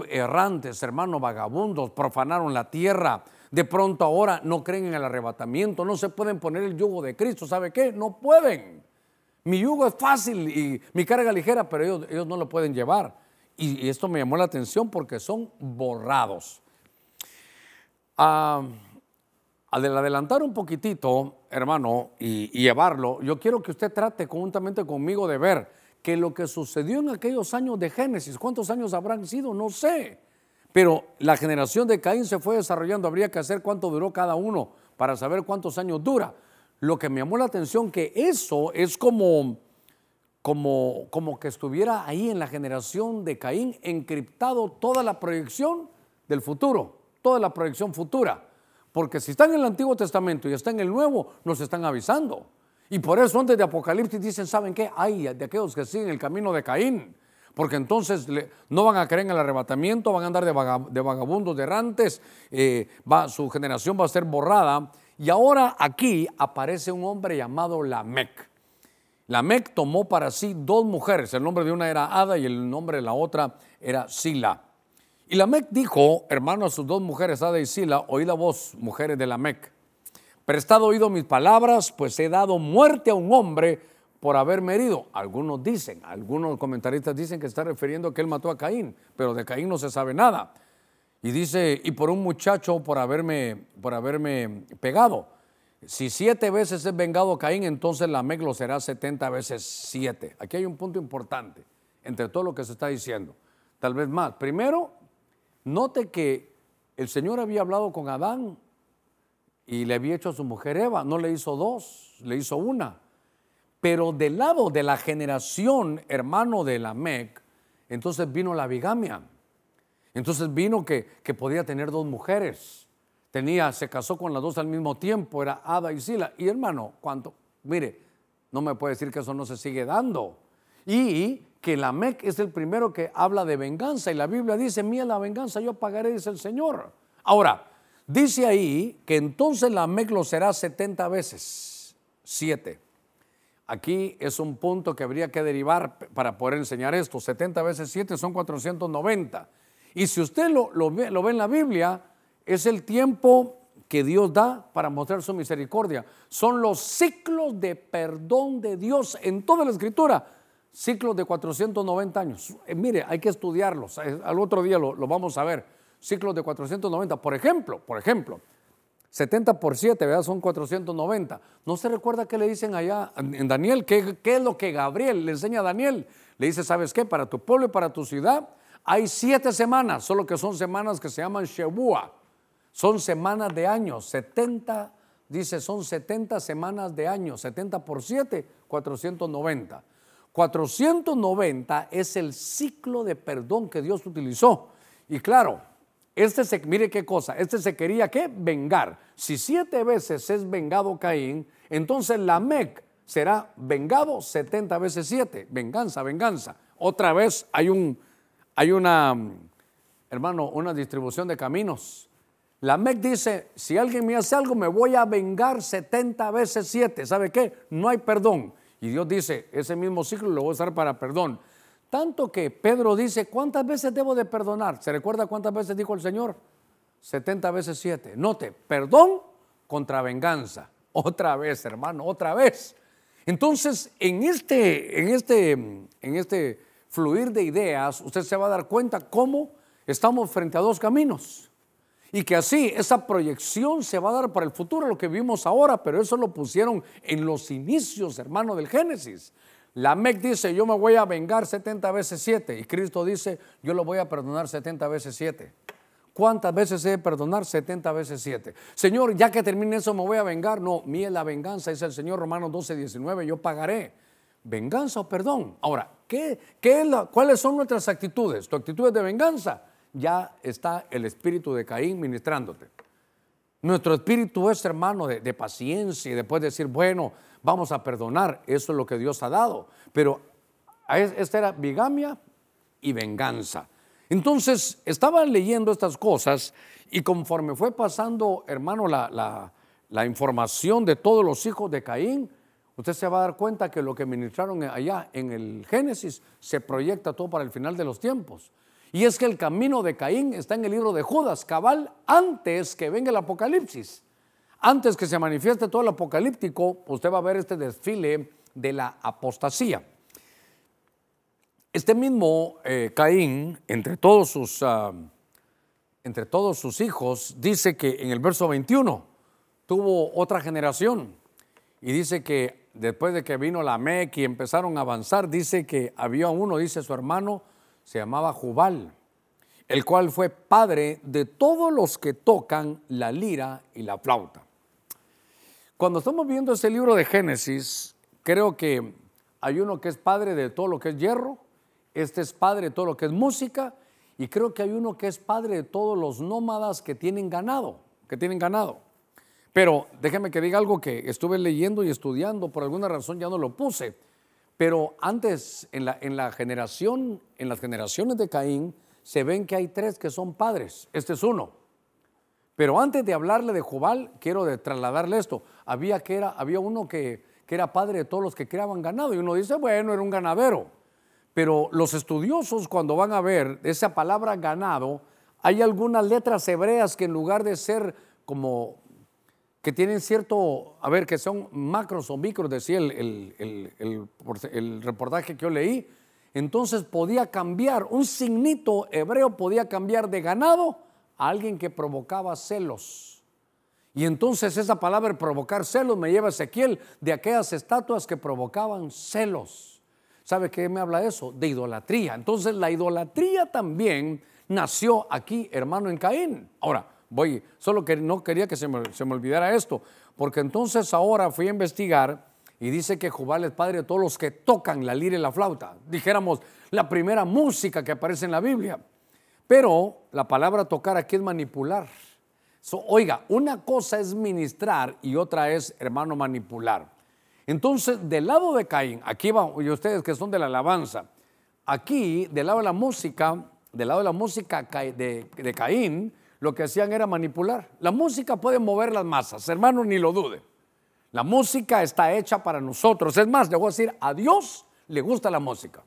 Errantes, hermanos vagabundos, profanaron la tierra, de pronto ahora no creen en el arrebatamiento, no se pueden poner el yugo de Cristo. ¿Sabe qué? No pueden. Mi yugo es fácil y mi carga ligera, pero ellos, no lo pueden llevar. Y, esto me llamó la atención porque son borrados. al adelantar un poquitito, hermano, y, y llevarlo, yo quiero que usted trate conjuntamente conmigo de ver que lo que sucedió en aquellos años de Génesis, ¿cuántos años habrán sido? No sé Pero la generación de Caín se fue desarrollando. Habría que hacer cuánto duró cada uno para saber cuántos años dura. Lo que me llamó la atención que eso es como, como, como que estuviera ahí en la generación de Caín encriptado toda la proyección del futuro, toda la proyección futura. Porque si está en el Antiguo Testamento y está en el Nuevo, nos están avisando. Y por eso antes de Apocalipsis dicen, ¿saben qué? Hay de aquellos que siguen el camino de Caín. Porque entonces no van a creer en el arrebatamiento, van a andar de, vagabundos, de errantes, eh, su generación va a ser borrada. Y ahora aquí aparece un hombre llamado Lamec. Lamec tomó para sí dos mujeres, el nombre de una era Ada y el nombre de la otra era Sila. Y Lamec dijo, hermano, a sus dos mujeres, Ada y Sila, oí la voz, mujeres de Lamec. Prestado oído mis palabras, pues he dado muerte a un hombre por haberme herido. Algunos dicen, algunos comentaristas dicen que está refiriendo a que él mató a Caín, pero de Caín no se sabe nada. Y dice, y por un muchacho por haberme, por haberme pegado. Si siete veces es vengado Caín, entonces la lo será setenta veces siete. Aquí hay un punto importante entre todo lo que se está diciendo. Tal vez más. Primero, note que el Señor había hablado con Adán y le había hecho a su mujer Eva, no le hizo dos, le hizo una. Pero del lado de la generación hermano de la Mec, entonces vino la bigamia. Entonces vino que, que, podía tener dos mujeres. Tenía, se casó con las dos al mismo tiempo, era Ada y Sila. Y hermano, ¿cuánto? Mire, no me puede decir que eso no se sigue dando. Y que la Mec es el primero que habla de venganza. Y la Biblia dice, mía la venganza, yo pagaré, dice el Señor. Ahora, Dice ahí que entonces la lo será 70 veces, 7. Aquí es un punto que habría que derivar para poder enseñar esto. 70 veces 7 son 490. Y si usted lo, lo, ve, lo ve en la Biblia, es el tiempo que Dios da para mostrar su misericordia. Son los ciclos de perdón de Dios en toda la escritura. Ciclos de 490 años. Eh, mire, hay que estudiarlos. Eh, al otro día lo, lo vamos a ver ciclos de 490. Por ejemplo, por ejemplo, 70 por 7, ¿verdad? Son 490. ¿No se recuerda qué le dicen allá en Daniel? ¿Qué, ¿Qué, es lo que Gabriel le enseña a Daniel? Le dice, ¿sabes qué? Para tu pueblo y para tu ciudad hay siete semanas, solo que son semanas que se llaman Shebua. Son semanas de años, 70, dice, son 70 semanas de años, 70 por 7, 490. 490 es el ciclo de perdón que Dios utilizó. Y claro, este se, mire qué cosa, este se quería que vengar. Si siete veces es vengado Caín, entonces la Mec será vengado 70 veces siete. Venganza, venganza. Otra vez hay un, hay una, hermano, una distribución de caminos. La Mec dice, si alguien me hace algo, me voy a vengar 70 veces siete. ¿Sabe qué? No hay perdón. Y Dios dice, ese mismo ciclo lo voy a usar para perdón. Tanto que Pedro dice, ¿cuántas veces debo de perdonar? ¿Se recuerda cuántas veces dijo el Señor? 70 veces 7. Note, perdón contra venganza. Otra vez, hermano, otra vez. Entonces, en este, en este, en este fluir de ideas, usted se va a dar cuenta cómo estamos frente a dos caminos. Y que así esa proyección se va a dar para el futuro, lo que vimos ahora, pero eso lo pusieron en los inicios, hermano, del Génesis. La MEC dice, yo me voy a vengar 70 veces 7. Y Cristo dice, yo lo voy a perdonar 70 veces 7. ¿Cuántas veces he de perdonar? 70 veces 7. Señor, ya que termine eso, me voy a vengar. No, mía la venganza, dice el Señor Romanos 12, 19, yo pagaré. ¿Venganza o perdón? Ahora, ¿qué, qué es ¿cuáles son nuestras actitudes? ¿Tu actitud es de venganza? Ya está el espíritu de Caín ministrándote. Nuestro espíritu es hermano de, de paciencia y después decir, bueno, vamos a perdonar, eso es lo que Dios ha dado. Pero esta era bigamia y venganza. Entonces, estaban leyendo estas cosas y conforme fue pasando, hermano, la, la, información de todos los hijos de Caín, usted se va a dar cuenta que lo que ministraron allá en el Génesis se proyecta todo para el final de los tiempos. Y es que el camino de Caín está en el libro de Judas, cabal, antes que venga el Apocalipsis. Antes que se manifieste todo el apocalíptico, usted va a ver este desfile de la apostasía. Este mismo eh, Caín, entre todos, sus, ah, entre todos sus hijos, dice que en el verso 21 tuvo otra generación y dice que después de que vino la Mec y empezaron a avanzar, dice que había uno, dice su hermano, se llamaba Jubal. el cual fue padre de todos los que tocan la lira y la flauta. Cuando estamos viendo ese libro de Génesis, creo que hay uno que es padre de todo lo que es hierro, este es padre de todo lo que es música, y creo que hay uno que es padre de todos los nómadas que tienen ganado, que tienen ganado. Pero déjeme que diga algo que estuve leyendo y estudiando, por alguna razón ya no lo puse. Pero antes, en en la generación, en las generaciones de Caín, se ven que hay tres que son padres. Este es uno. Pero antes de hablarle de Jubal, quiero trasladarle esto. Había, que era, había uno que, que era padre de todos los que criaban ganado. Y uno dice, bueno, era un ganadero. Pero los estudiosos cuando van a ver esa palabra ganado, hay algunas letras hebreas que en lugar de ser como que tienen cierto, a ver, que son macros o micros, decía el, el, reportaje que yo leí, entonces podía cambiar, un signito hebreo podía cambiar de ganado a alguien que provocaba celos. Y entonces esa palabra provocar celos me lleva a Ezequiel de aquellas estatuas que provocaban celos. ¿Sabe qué me habla eso? De idolatría. Entonces la idolatría también nació aquí, hermano, en Caín. Ahora, voy, solo que no quería que se me, olvidara esto, porque entonces ahora fui a investigar y dice que Jubal es padre de todos los que tocan la lira y la flauta. Dijéramos, la primera música que aparece en la Biblia. Pero la palabra tocar aquí es manipular. oiga, una cosa es ministrar y otra es, hermano, manipular. Entonces, del lado de Caín, aquí van, y ustedes que son de la alabanza, aquí, del lado de la música, del lado de la música de, de Caín, lo que hacían era manipular. La música puede mover las masas, hermano, ni lo dude. La música está hecha para nosotros. Es más, le voy a decir, a Dios le gusta la música.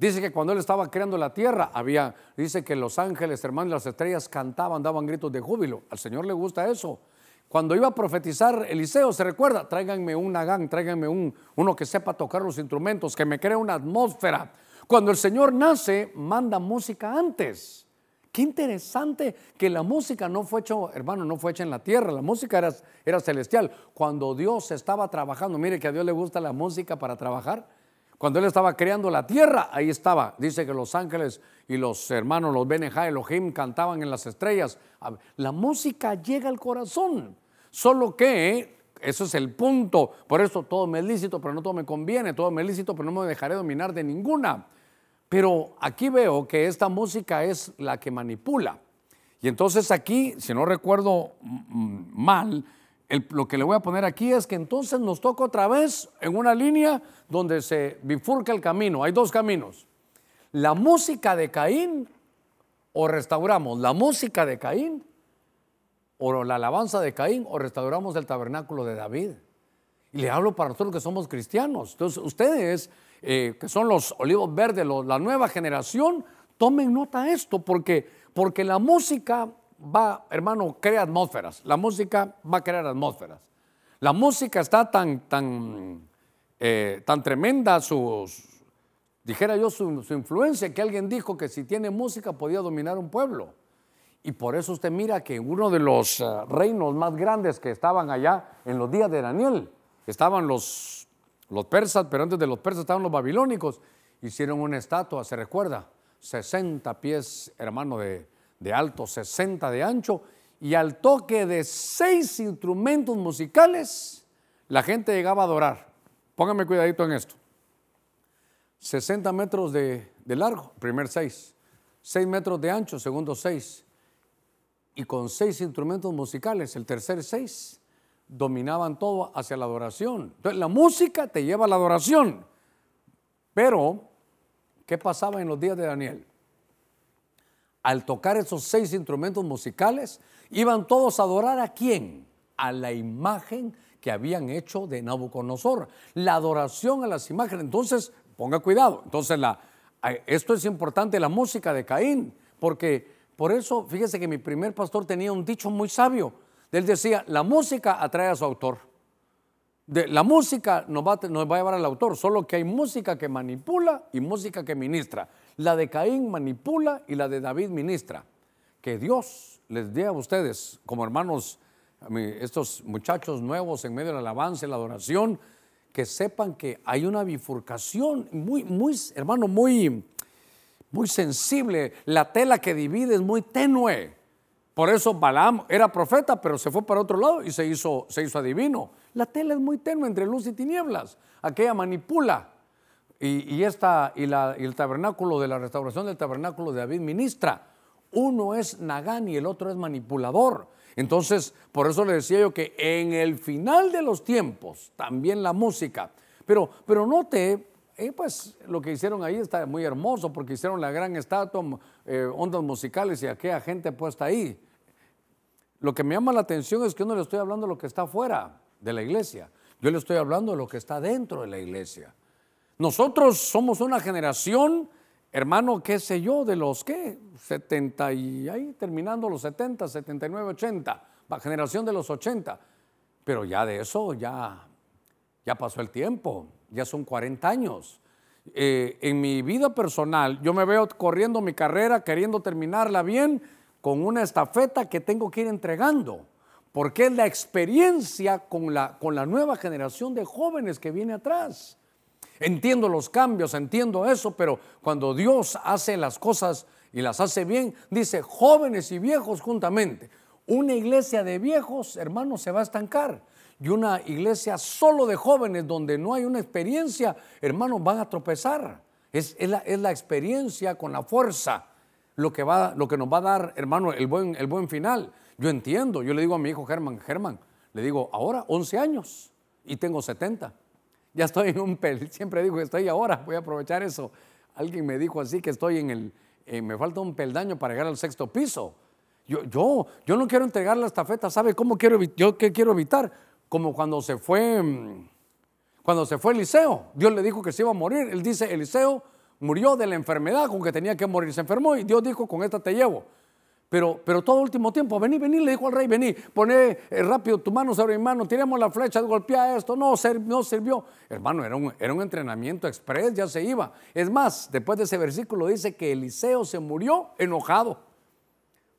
Dice que cuando él estaba creando la tierra, había, dice que los ángeles, hermanos, las estrellas cantaban, daban gritos de júbilo. Al Señor le gusta eso. Cuando iba a profetizar Eliseo, se recuerda, tráiganme un nagán, tráiganme un, uno que sepa tocar los instrumentos, que me cree una atmósfera. Cuando el Señor nace, manda música antes. Qué interesante que la música no fue hecha, hermano, no fue hecha en la tierra, la música era, era celestial. Cuando Dios estaba trabajando, mire que a Dios le gusta la música para trabajar. Cuando Él estaba creando la tierra, ahí estaba. Dice que los ángeles y los hermanos, los Benejá Elohim, cantaban en las estrellas. La música llega al corazón. Solo que, eso es el punto. Por eso todo me es lícito, pero no todo me conviene. Todo me es lícito, pero no me dejaré dominar de ninguna. Pero aquí veo que esta música es la que manipula. Y entonces aquí, si no recuerdo mal, lo que le voy a poner aquí es que entonces nos toca otra vez en una línea donde se bifurca el camino. Hay dos caminos. La música de Caín o restauramos la música de Caín o la alabanza de Caín o restauramos el tabernáculo de David. Y le hablo para nosotros que somos cristianos. Entonces ustedes eh, que son los olivos verdes, la nueva generación, tomen nota esto, porque, porque la música va, hermano, crea atmósferas. La música va a crear atmósferas. La música está tan, tan, eh, tan tremenda, sus, dijera yo, su, influencia, que alguien dijo que si tiene música podía dominar un pueblo. Y por eso usted mira que uno de los eh, reinos más grandes que estaban allá en los días de Daniel, estaban los los persas, pero antes de los persas estaban los babilónicos, hicieron una estatua, se recuerda, 60 pies, hermano, de, de alto, 60 de ancho, y al toque de seis instrumentos musicales, la gente llegaba a adorar. Póngame cuidadito en esto. 60 metros de, de largo, primer seis. 6 metros de ancho, segundo seis. Y con seis instrumentos musicales, el tercer seis dominaban todo hacia la adoración. Entonces, la música te lleva a la adoración. Pero, ¿qué pasaba en los días de Daniel? Al tocar esos seis instrumentos musicales, iban todos a adorar a quién? A la imagen que habían hecho de Nabucodonosor. La adoración a las imágenes. Entonces, ponga cuidado. Entonces, esto es importante, la música de Caín, porque por eso, fíjese que mi primer pastor tenía un dicho muy sabio él decía, la música atrae a su autor. De, la música nos va, a llevar al autor, solo que hay música que manipula y música que ministra. La de Caín manipula y la de David ministra. Que Dios les dé a ustedes, como hermanos, estos muchachos nuevos en medio del alabanza y la adoración, que sepan que hay una bifurcación muy, muy, hermano, muy muy sensible. La tela que divide es muy tenue. Por eso Balaam era profeta, pero se fue para otro lado y se hizo, se hizo adivino. La tela es muy tenue entre luz y tinieblas. Aquella manipula. Y, esta, y, la, el tabernáculo de la restauración del tabernáculo de David ministra. Uno es Nagán y el otro es manipulador. Entonces, por eso le decía yo que en el final de los tiempos, también la música. Pero, pero note, eh, pues lo que hicieron ahí está muy hermoso porque hicieron la gran estatua, eh, ondas musicales y aquella gente puesta ahí. Lo que me llama la atención es que yo no le estoy hablando de lo que está fuera de la iglesia, yo le estoy hablando de lo que está dentro de la iglesia. Nosotros somos una generación, hermano, qué sé yo, de los que 70 y ahí terminando los 70, 79, 80, la generación de los 80. Pero ya de eso ya, ya pasó el tiempo, ya son 40 años. Eh, en mi vida personal, yo me veo corriendo mi carrera, queriendo terminarla bien, con una estafeta que tengo que ir entregando, porque es la experiencia con la, con la nueva generación de jóvenes que viene atrás. Entiendo los cambios, entiendo eso, pero cuando Dios hace las cosas y las hace bien, dice jóvenes y viejos juntamente. Una iglesia de viejos, hermanos, se va a estancar. Y una iglesia solo de jóvenes donde no hay una experiencia, hermanos, van a tropezar. Es, la, experiencia con la fuerza lo que, va, lo que nos va a dar, hermano, el buen, el buen final. Yo entiendo, yo le digo a mi hijo Germán, Germán, le digo, ahora 11 años y tengo 70. Ya estoy en un pel, siempre digo que estoy ahora, voy a aprovechar eso. Alguien me dijo así que estoy en el, eh, me falta un peldaño para llegar al sexto piso. Yo, yo, yo no quiero entregar la estafeta, ¿sabe cómo quiero, yo qué quiero evitar? Como cuando se fue, mm, cuando se fue Eliseo, Dios le dijo que se iba a morir. Él dice, Eliseo murió de la enfermedad con que tenía que morir, se enfermó y Dios dijo, con esta te llevo. Pero, pero todo último tiempo, vení, vení, le dijo al rey, vení, poné eh, rápido tu mano sobre mi mano, tiremos la flecha, golpea esto. No, no sirvió. Hermano, era un, era un entrenamiento express, ya se iba. Es más, después de ese versículo dice que Eliseo se murió enojado.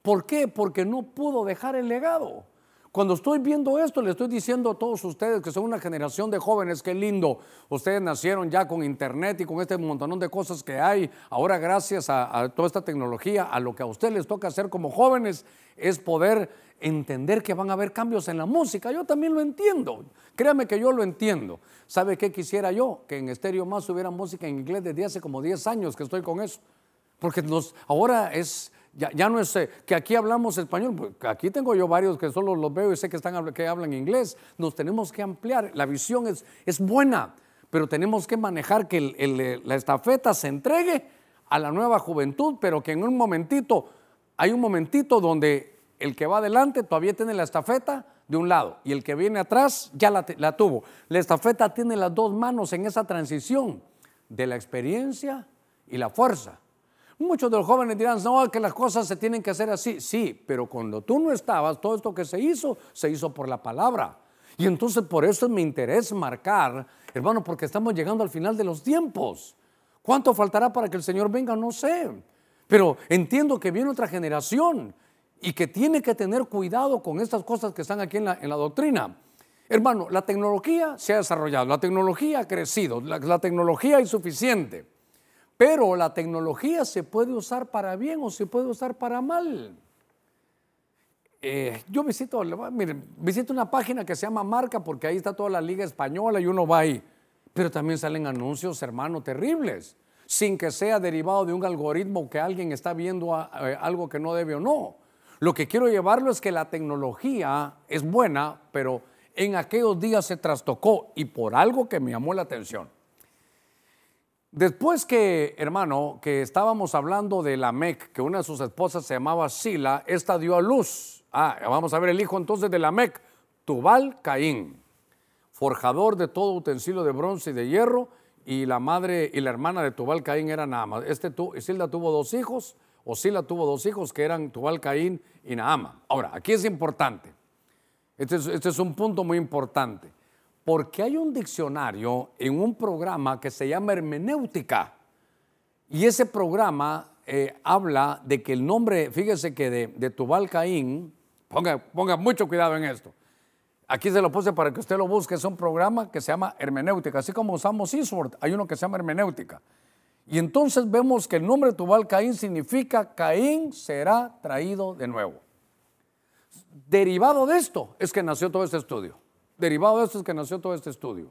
¿Por qué? Porque no pudo dejar el legado. Cuando estoy viendo esto, le estoy diciendo a todos ustedes que son una generación de jóvenes, qué lindo. Ustedes nacieron ya con internet y con este montón de cosas que hay. Ahora, gracias a, toda esta tecnología, a lo que a ustedes les toca hacer como jóvenes es poder entender que van a haber cambios en la música. Yo también lo entiendo. Créame que yo lo entiendo. ¿Sabe qué quisiera yo? Que en Estéreo Más hubiera música en inglés desde hace como 10 años que estoy con eso. Porque nos, ahora es ya, no es eh, que aquí hablamos español, pues, aquí tengo yo varios que solo los veo y sé que, están, que hablan inglés. Nos tenemos que ampliar. La visión es, es buena, pero tenemos que manejar que eh, la estafeta se entregue a la nueva juventud, pero que en un momentito, hay un momentito donde el que va adelante todavía tiene la estafeta de un lado y el que viene atrás ya la tuvo. La estafeta tiene las dos manos en esa transición de la experiencia y la fuerza. Muchos de los jóvenes dirán, no, que las cosas se tienen que hacer así. Sí, pero cuando tú no estabas, todo esto que se hizo, se hizo por la palabra. Y entonces por eso es mi interés marcar, hermano, porque estamos llegando al final de los tiempos. ¿Cuánto faltará para que el Señor venga? No sé. Pero entiendo que viene otra generación y que tiene que tener cuidado con estas cosas que están aquí en la, doctrina. Hermano, la tecnología se ha desarrollado, la tecnología ha crecido, la, la tecnología es suficiente. Pero la tecnología se puede usar para bien o se puede usar para mal. Eh, yo visito, miren, visito una página que se llama Marca porque ahí está toda la liga española y uno va ahí. Pero también salen anuncios, hermano, terribles, sin que sea derivado de un algoritmo que alguien está viendo eh, algo que no debe o no. Lo que quiero llevarlo es que la tecnología es buena, pero en aquellos días se trastocó y por algo que me llamó la atención. Después que, hermano, que estábamos hablando de la Mec, que una de sus esposas se llamaba Sila, esta dio a luz. Ah, vamos a ver el hijo entonces de la Mec, Tubal Caín, forjador de todo utensilio de bronce y de hierro, y la madre y la hermana de Tubal Caín eran Naama. Este Silda tuvo dos hijos, o Sila tuvo dos hijos que eran Tubal Caín y Naama. Ahora, aquí es importante. este es, este es un punto muy importante porque hay un diccionario en un programa que se llama hermenéutica. Y ese programa eh, habla de que el nombre, fíjese que de, Tubal Caín, ponga, mucho cuidado en esto. Aquí se lo puse para que usted lo busque. Es un programa que se llama hermenéutica. Así como usamos Eastward, hay uno que se llama hermenéutica. Y entonces vemos que el nombre Tubal Caín significa Caín será traído de nuevo. Derivado de esto es que nació todo este estudio. Derivado de esto es que nació todo este estudio.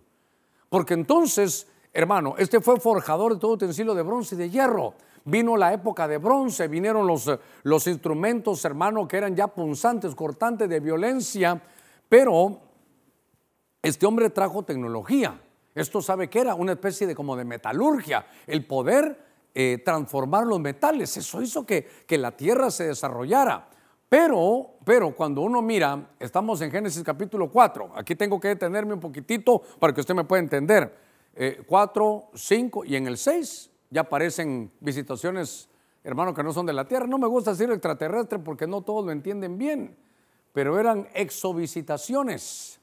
Porque entonces, hermano, este fue forjador de todo utensilio de bronce y de hierro. Vino la época de bronce, vinieron los, los instrumentos, hermano, que eran ya punzantes, cortantes de violencia, pero este hombre trajo tecnología. Esto sabe que era una especie de como de metalurgia, el poder eh, transformar los metales. Eso hizo que, que la tierra se desarrollara. Pero, pero cuando uno mira, estamos en Génesis capítulo 4, aquí tengo que detenerme un poquitito para que usted me pueda entender. 4, eh, 5 y en el 6 ya aparecen visitaciones, hermano, que no son de la tierra. No me gusta decir extraterrestre porque no todos lo entienden bien, pero eran exovisitaciones.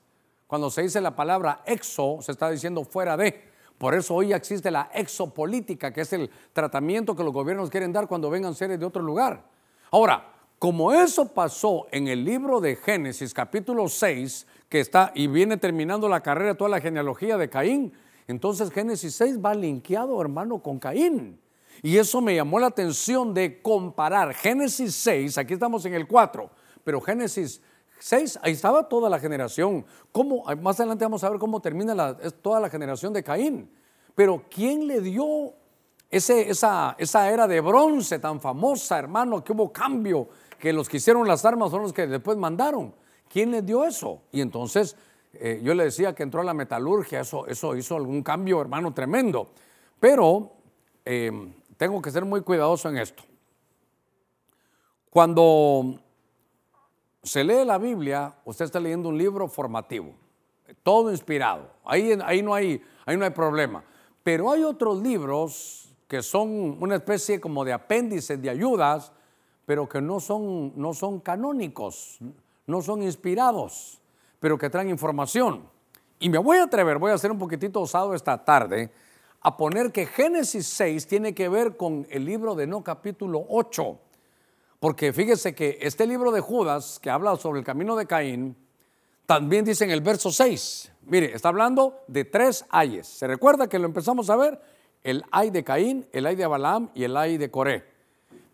Cuando se dice la palabra exo, se está diciendo fuera de. Por eso hoy existe la exopolítica, que es el tratamiento que los gobiernos quieren dar cuando vengan seres de otro lugar. Ahora, como eso pasó en el libro de Génesis capítulo 6, que está y viene terminando la carrera toda la genealogía de Caín, entonces Génesis 6 va linkeado, hermano, con Caín. Y eso me llamó la atención de comparar Génesis 6, aquí estamos en el 4, pero Génesis 6, ahí estaba toda la generación. ¿Cómo? Más adelante vamos a ver cómo termina toda la generación de Caín. Pero ¿quién le dio ese, esa, esa era de bronce tan famosa, hermano, que hubo cambio que los que hicieron las armas son los que después mandaron. ¿Quién les dio eso? Y entonces eh, yo le decía que entró a la metalurgia, eso, eso hizo algún cambio, hermano, tremendo. Pero eh, tengo que ser muy cuidadoso en esto. Cuando se lee la Biblia, usted está leyendo un libro formativo, todo inspirado. Ahí, ahí, no, hay, ahí no hay problema. Pero hay otros libros que son una especie como de apéndices, de ayudas, pero que no son, no son canónicos, no son inspirados, pero que traen información. Y me voy a atrever, voy a hacer un poquitito osado esta tarde, a poner que Génesis 6 tiene que ver con el libro de No capítulo 8. Porque fíjese que este libro de Judas, que habla sobre el camino de Caín, también dice en el verso 6, mire, está hablando de tres ayes. ¿Se recuerda que lo empezamos a ver? El ay de Caín, el ay de Balaam y el ay de Coré.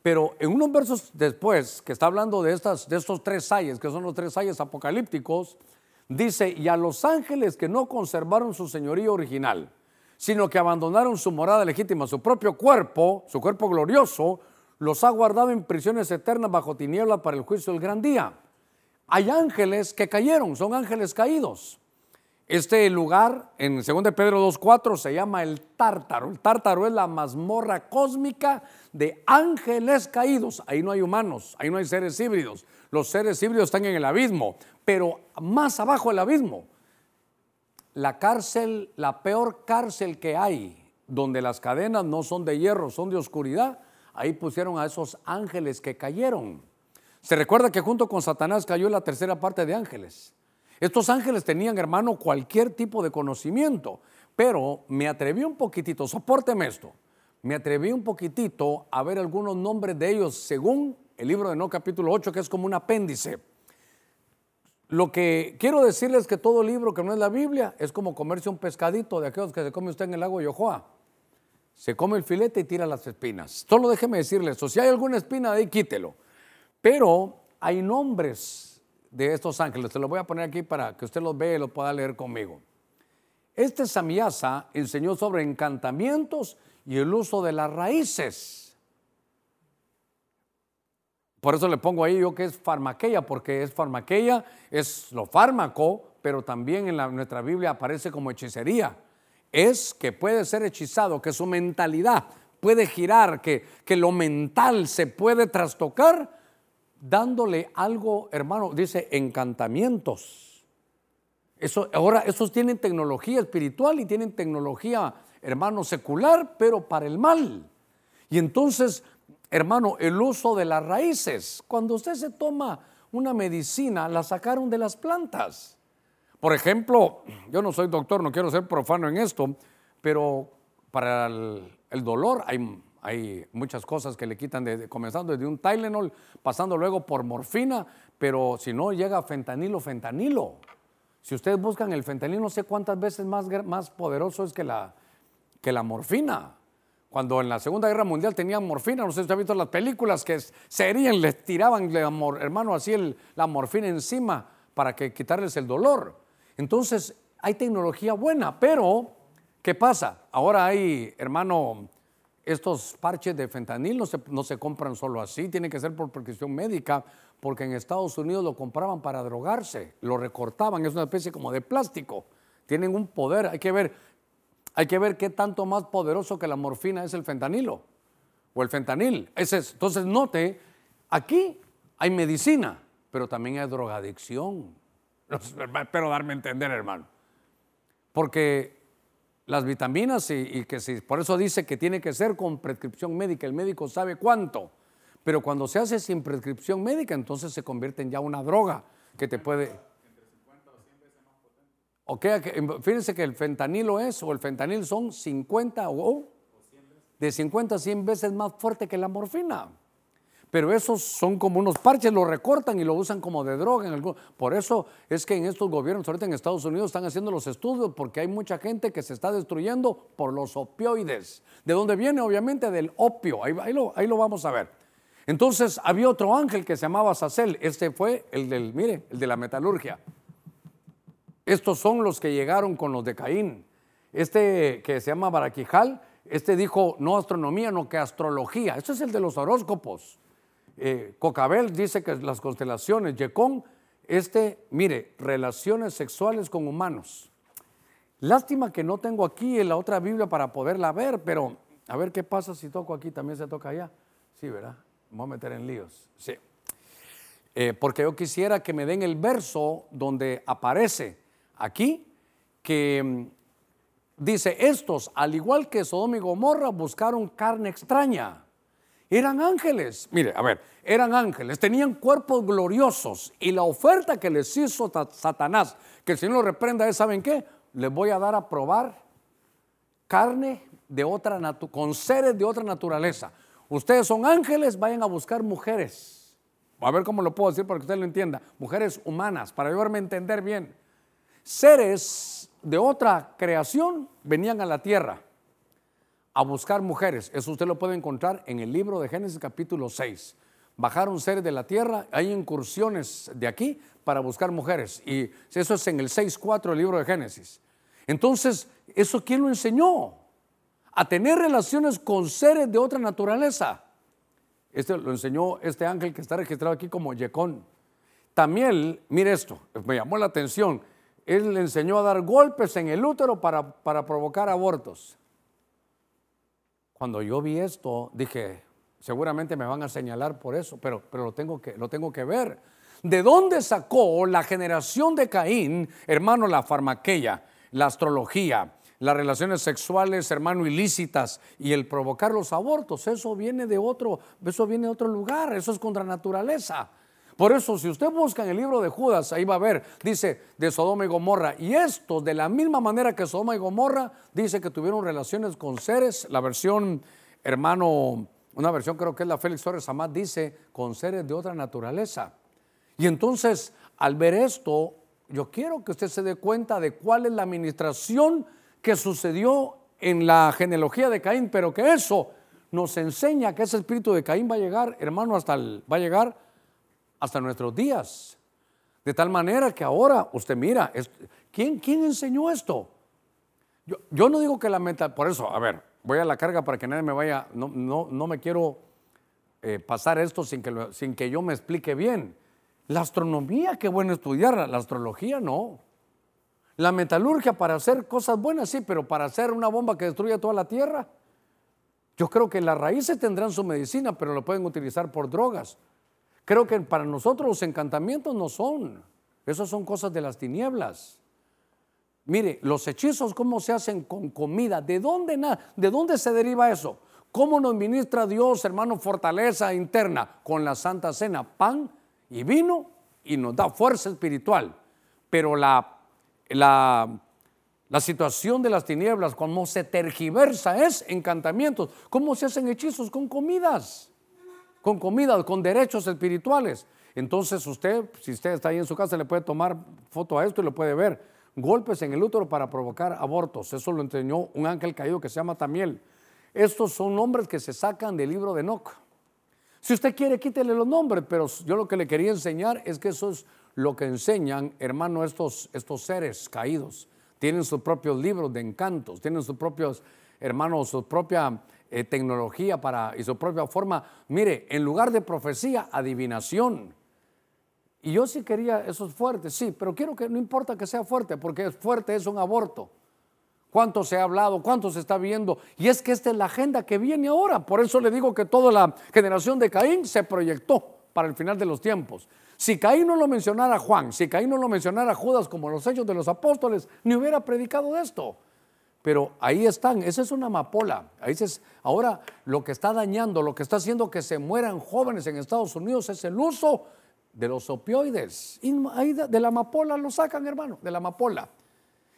Pero en unos versos después, que está hablando de, estas, de estos tres ayes, que son los tres ayes apocalípticos, dice, y a los ángeles que no conservaron su señorío original, sino que abandonaron su morada legítima, su propio cuerpo, su cuerpo glorioso, los ha guardado en prisiones eternas bajo tiniebla para el juicio del gran día. Hay ángeles que cayeron, son ángeles caídos. Este lugar en 2 Pedro 2.4 se llama el tártaro. El tártaro es la mazmorra cósmica de ángeles caídos. Ahí no hay humanos, ahí no hay seres híbridos. Los seres híbridos están en el abismo, pero más abajo del abismo, la cárcel, la peor cárcel que hay, donde las cadenas no son de hierro, son de oscuridad, ahí pusieron a esos ángeles que cayeron. Se recuerda que junto con Satanás cayó la tercera parte de ángeles. Estos ángeles tenían, hermano, cualquier tipo de conocimiento, pero me atreví un poquitito, soporteme esto, me atreví un poquitito a ver algunos nombres de ellos según el libro de No capítulo 8, que es como un apéndice. Lo que quiero decirles es que todo libro que no es la Biblia es como comerse un pescadito de aquellos que se come usted en el lago Yohoa. Se come el filete y tira las espinas. Solo déjeme decirle esto, si hay alguna espina de ahí, quítelo. Pero hay nombres de estos ángeles. Se los voy a poner aquí para que usted los vea y los pueda leer conmigo. Este Samiasa enseñó sobre encantamientos y el uso de las raíces. Por eso le pongo ahí yo que es farmaqueia, porque es farmaqueia, es lo fármaco, pero también en nuestra Biblia aparece como hechicería. Es que puede ser hechizado, que su mentalidad puede girar, que, que lo mental se puede trastocar dándole algo, hermano, dice encantamientos. Eso, ahora, esos tienen tecnología espiritual y tienen tecnología, hermano, secular, pero para el mal. Y entonces, hermano, el uso de las raíces. Cuando usted se toma una medicina, la sacaron de las plantas. Por ejemplo, yo no soy doctor, no quiero ser profano en esto, pero para el, el dolor hay hay muchas cosas que le quitan, comenzando desde un Tylenol, pasando luego por morfina, pero si no llega fentanilo, fentanilo. Si ustedes buscan el fentanilo, no sé cuántas veces más, más poderoso es que la, que la morfina. Cuando en la Segunda Guerra Mundial tenían morfina, no sé si usted ha visto las películas que serían, les tiraban, hermano, así la morfina encima para que quitarles el dolor. Entonces, hay tecnología buena, pero ¿qué pasa? Ahora hay, hermano, estos parches de fentanil no se, no se compran solo así, tiene que ser por prescripción médica, porque en Estados Unidos lo compraban para drogarse, lo recortaban, es una especie como de plástico. Tienen un poder, hay que ver, hay que ver qué tanto más poderoso que la morfina es el fentanilo o el fentanil. Ese es, entonces note, aquí hay medicina, pero también hay drogadicción. Espero darme a entender, hermano. Porque las vitaminas y, que si, por eso dice que tiene que ser con prescripción médica, el médico sabe cuánto. Pero cuando se hace sin prescripción médica, entonces se convierte en ya una droga que te puede... Ok, fíjense que el fentanilo es, o el fentanil son 50 o de 50 a 100 veces más fuerte que la morfina. Pero esos son como unos parches, lo recortan y lo usan como de droga. En por eso es que en estos gobiernos, ahorita en Estados Unidos, están haciendo los estudios porque hay mucha gente que se está destruyendo por los opioides. ¿De dónde viene? Obviamente del opio. Ahí, lo, ahí lo vamos a ver. Entonces había otro ángel que se llamaba Sacel. Este fue el del, mire, el de la metalurgia. Estos son los que llegaron con los de Caín. Este que se llama Baraquijal, este dijo no astronomía, no que astrología. Este es el de los horóscopos. Eh, Cocabel dice que las constelaciones. Yecón, este, mire, relaciones sexuales con humanos. Lástima que no tengo aquí en la otra Biblia para poderla ver, pero a ver qué pasa si toco aquí, también se toca allá. Sí, ¿verdad? voy a meter en líos. Sí. Eh, porque yo quisiera que me den el verso donde aparece aquí que mm, dice, estos, al igual que Sodoma y Gomorra, buscaron carne extraña. Eran ángeles, mire, a ver, eran ángeles, tenían cuerpos gloriosos y la oferta que les hizo Satanás, que el Señor lo reprenda es, ¿saben qué? Les voy a dar a probar carne de otra con seres de otra naturaleza. Ustedes son ángeles, vayan a buscar mujeres. A ver cómo lo puedo decir para que usted lo entienda. Mujeres humanas, para ayudarme a entender bien. Seres de otra creación venían a la tierra a buscar mujeres. Eso usted lo puede encontrar en el libro de Génesis capítulo 6. Bajaron seres de la tierra, hay incursiones de aquí para buscar mujeres. Y eso es en el 6.4 del libro de Génesis. Entonces, ¿eso quién lo enseñó? a tener relaciones con seres de otra naturaleza. Este lo enseñó este ángel que está registrado aquí como Yecón. También, mire esto, me llamó la atención. Él le enseñó a dar golpes en el útero para, para provocar abortos. Cuando yo vi esto, dije, seguramente me van a señalar por eso, pero, pero lo, tengo que, lo tengo que ver. ¿De dónde sacó la generación de Caín, hermano, la farmaqueia, la astrología, las relaciones sexuales, hermano, ilícitas y el provocar los abortos, eso viene de otro, eso viene de otro lugar, eso es contra naturaleza. Por eso, si usted busca en el libro de Judas, ahí va a ver, dice de Sodoma y Gomorra. Y esto, de la misma manera que Sodoma y Gomorra, dice que tuvieron relaciones con seres. La versión, hermano, una versión creo que es la Félix Torres Amad, dice con seres de otra naturaleza. Y entonces, al ver esto, yo quiero que usted se dé cuenta de cuál es la administración que sucedió en la genealogía de Caín, pero que eso nos enseña que ese espíritu de Caín va a llegar, hermano, hasta va a llegar hasta nuestros días. De tal manera que ahora usted mira, ¿quién, quién enseñó esto? Yo, yo, no digo que la meta, por eso, a ver, voy a la carga para que nadie me vaya, no, no, no me quiero eh, pasar esto sin que, sin que yo me explique bien. La astronomía, qué bueno estudiarla, la astrología no. La metalurgia para hacer cosas buenas, sí, pero para hacer una bomba que destruya toda la tierra. Yo creo que las raíces tendrán su medicina, pero lo pueden utilizar por drogas. Creo que para nosotros los encantamientos no son. Esas son cosas de las tinieblas. Mire, los hechizos, ¿cómo se hacen con comida? ¿De dónde, ¿De dónde se deriva eso? ¿Cómo nos ministra Dios, hermano, fortaleza interna? Con la Santa Cena, pan y vino y nos da fuerza espiritual. Pero la la, situación de las tinieblas, cómo se tergiversa es encantamientos, cómo se hacen hechizos con comidas, con comidas, con derechos espirituales. Entonces usted, si usted está ahí en su casa, le puede tomar foto a esto y lo puede ver. Golpes en el útero para provocar abortos. Eso lo enseñó un ángel caído que se llama Tamiel. Estos son nombres que se sacan del libro de Enoch. Si usted quiere, quítele los nombres, pero yo lo que le quería enseñar es que eso es lo que enseñan, hermano, estos, estos seres caídos. Tienen sus propios libros de encantos, tienen sus propios, hermanos, su propia eh, tecnología para, y su propia forma. Mire, en lugar de profecía, adivinación. Y yo sí quería, eso es fuerte, sí, pero quiero que no importa que sea fuerte, porque es fuerte es un aborto cuánto se ha hablado, cuánto se está viendo. Y es que esta es la agenda que viene ahora. Por eso le digo que toda la generación de Caín se proyectó para el final de los tiempos. Si Caín no lo mencionara Juan, si Caín no lo mencionara Judas como los hechos de los apóstoles, ni hubiera predicado de esto. Pero ahí están, esa es una amapola. Ahí ahora lo que está dañando, lo que está haciendo que se mueran jóvenes en Estados Unidos es el uso de los opioides. Y ahí de la amapola lo sacan, hermano, de la amapola.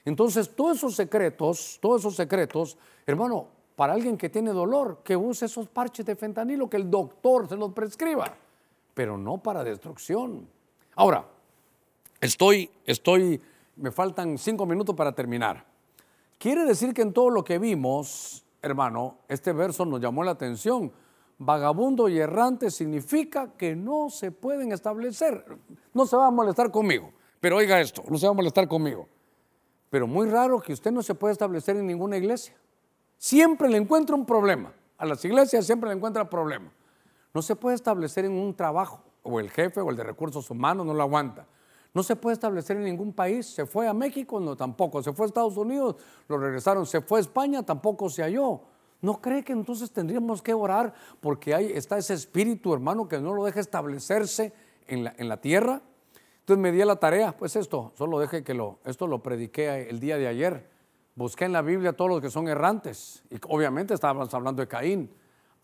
Entonces, todos esos secretos, todos esos secretos, hermano, para alguien que tiene dolor, que use esos parches de fentanilo, que el doctor se los prescriba, pero no para destrucción. Ahora, estoy, estoy, me faltan cinco minutos para terminar. Quiere decir que en todo lo que vimos, hermano, este verso nos llamó la atención. Vagabundo y errante significa que no se pueden establecer. No se va a molestar conmigo, pero oiga esto, no se va a molestar conmigo. Pero muy raro que usted no se pueda establecer en ninguna iglesia. Siempre le encuentra un problema. A las iglesias siempre le encuentra problema. No se puede establecer en un trabajo, o el jefe o el de recursos humanos no lo aguanta. No se puede establecer en ningún país. Se fue a México, no tampoco. Se fue a Estados Unidos, lo regresaron. Se fue a España, tampoco se halló. ¿No cree que entonces tendríamos que orar porque ahí está ese espíritu, hermano, que no lo deja establecerse en la, tierra? Entonces me di a la tarea, pues esto, solo deje que lo, esto lo prediqué el día de ayer. Busqué en la Biblia todos los que son errantes. Y obviamente estábamos hablando de Caín.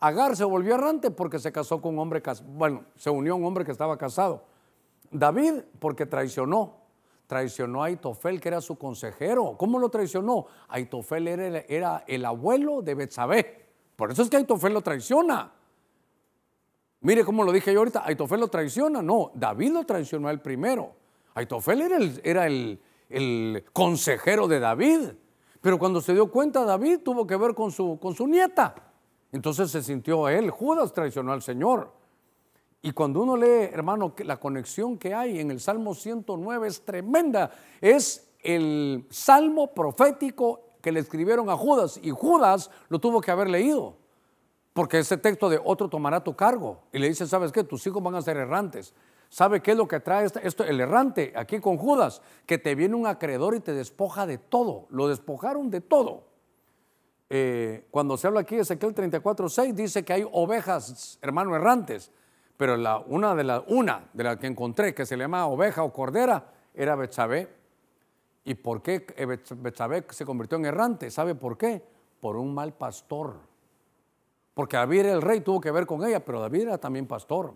Agar se volvió errante porque se casó con un hombre, bueno, se unió a un hombre que estaba casado. David porque traicionó. Traicionó a Aitofel, que era su consejero. ¿Cómo lo traicionó? Aitofel era, era el abuelo de Betsabé. Por eso es que Aitofel lo traiciona. Mire cómo lo dije yo ahorita, Aitofel lo traiciona. No, David lo traicionó el primero. Aitofel era, el, era el, el, consejero de David. Pero cuando se dio cuenta, David tuvo que ver con su nieta. Entonces se sintió él, Judas traicionó al Señor. Y cuando uno lee, hermano, la conexión que hay en el Salmo 109 es tremenda. Es el salmo profético que le escribieron a Judas y Judas lo tuvo que haber leído. Porque ese texto de otro tomará tu cargo. Y le dice, ¿sabes qué? Tus hijos van a ser errantes. ¿Sabe qué es lo que trae esto, el errante aquí con Judas? Que te viene un acreedor y te despoja de todo. Lo despojaron de todo. Eh, cuando se habla aquí de Ezequiel 34, 6, dice que hay ovejas, hermano, errantes. Pero la, una, de las una de las que encontré, que se le llama oveja o cordera, era Betsabé. ¿Y por qué Betsabé se convirtió en errante? ¿Sabe por qué? Por un mal pastor. Porque David el rey, tuvo que ver con ella, pero David era también pastor.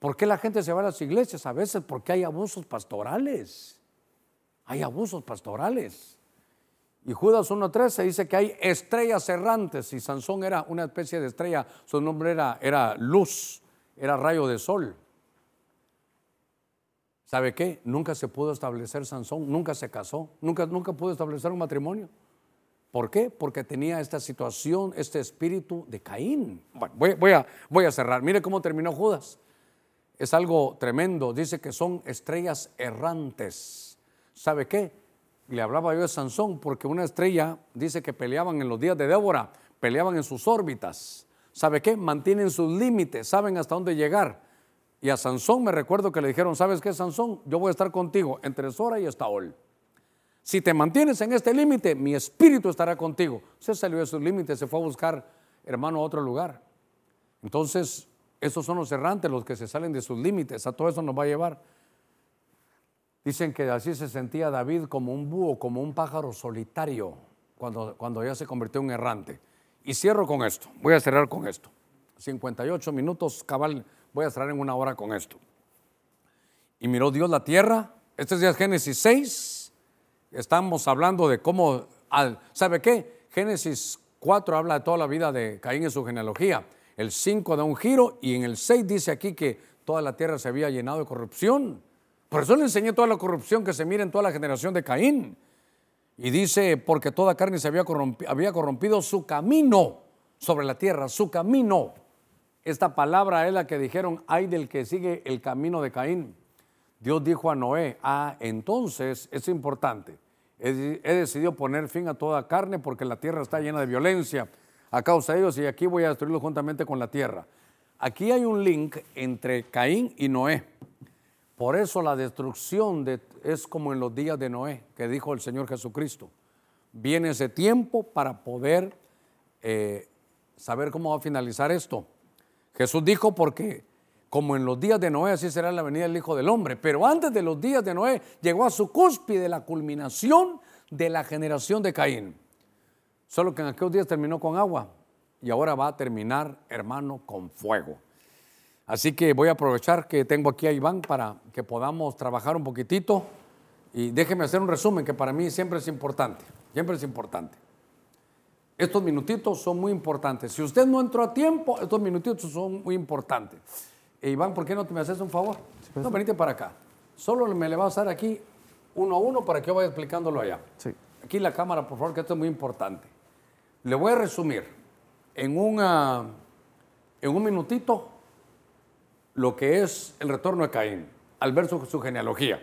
¿Por qué la gente se va a las iglesias? A veces porque hay abusos pastorales. Hay abusos pastorales. Y Judas 1.13 dice que hay estrellas errantes y Sansón era una especie de estrella, su nombre era, era luz, era rayo de sol. ¿Sabe qué? Nunca se pudo establecer Sansón, nunca se casó, nunca, nunca pudo establecer un matrimonio. ¿Por qué? Porque tenía esta situación, este espíritu de Caín. Bueno, voy, a, voy a cerrar. Mire cómo terminó Judas. Es algo tremendo. Dice que son estrellas errantes. ¿Sabe qué? Le hablaba yo de Sansón porque una estrella dice que peleaban en los días de Débora, peleaban en sus órbitas. ¿Sabe qué? Mantienen sus límites, saben hasta dónde llegar. Y a Sansón me recuerdo que le dijeron, ¿sabes qué, Sansón? Yo voy a estar contigo entre Sora y Estaol. Si te mantienes en este límite, mi espíritu estará contigo. Se salió de sus límites, se fue a buscar, hermano, a otro lugar. Entonces, esos son los errantes, los que se salen de sus límites. A todo eso nos va a llevar. Dicen que así se sentía David como un búho, como un pájaro solitario, cuando, cuando ya se convirtió en errante. Y cierro con esto, voy a cerrar con esto. 58 minutos cabal, voy a cerrar en una hora con esto. Y miró Dios la tierra, este es Génesis 6, Estamos hablando de cómo, ¿sabe qué? Génesis 4 habla de toda la vida de Caín en su genealogía. El 5 da un giro y en el 6 dice aquí que toda la tierra se había llenado de corrupción. Por eso le enseñé toda la corrupción que se mira en toda la generación de Caín. Y dice, porque toda carne se había corrompido, su camino. sobre la tierra, su camino. Esta palabra es la que dijeron, hay del que sigue el camino de Caín. Dios dijo a Noé, ah, entonces es importante, he, decidido poner fin a toda carne porque la tierra está llena de violencia a causa de ellos y aquí voy a destruirlo juntamente con la tierra. Aquí hay un link entre Caín y Noé. Por eso la destrucción es como en los días de Noé, que dijo el Señor Jesucristo. Viene ese tiempo para poder eh, saber cómo va a finalizar esto. Jesús dijo porque como en los días de Noé, así será la venida del Hijo del Hombre. Pero antes de los días de Noé, llegó a su cúspide la culminación de la generación de Caín. Solo que en aquellos días terminó con agua y ahora va a terminar, hermano, con fuego. Así que voy a aprovechar que tengo aquí a Iván para que podamos trabajar un poquitito y déjeme hacer un resumen que para mí siempre es importante, siempre es importante. Estos minutitos son muy importantes. Si usted no entró a tiempo, estos minutitos son muy importantes. E Iván, ¿por qué no te me haces un favor? Pues. no, venite para acá. Solo me le vas a dar aquí uno a uno para que yo vaya explicándolo allá. Sí. Aquí la cámara, por favor, que esto es muy importante. Le voy a resumir en, una, en un minutito lo que es el retorno de Caín, al ver su, genealogía.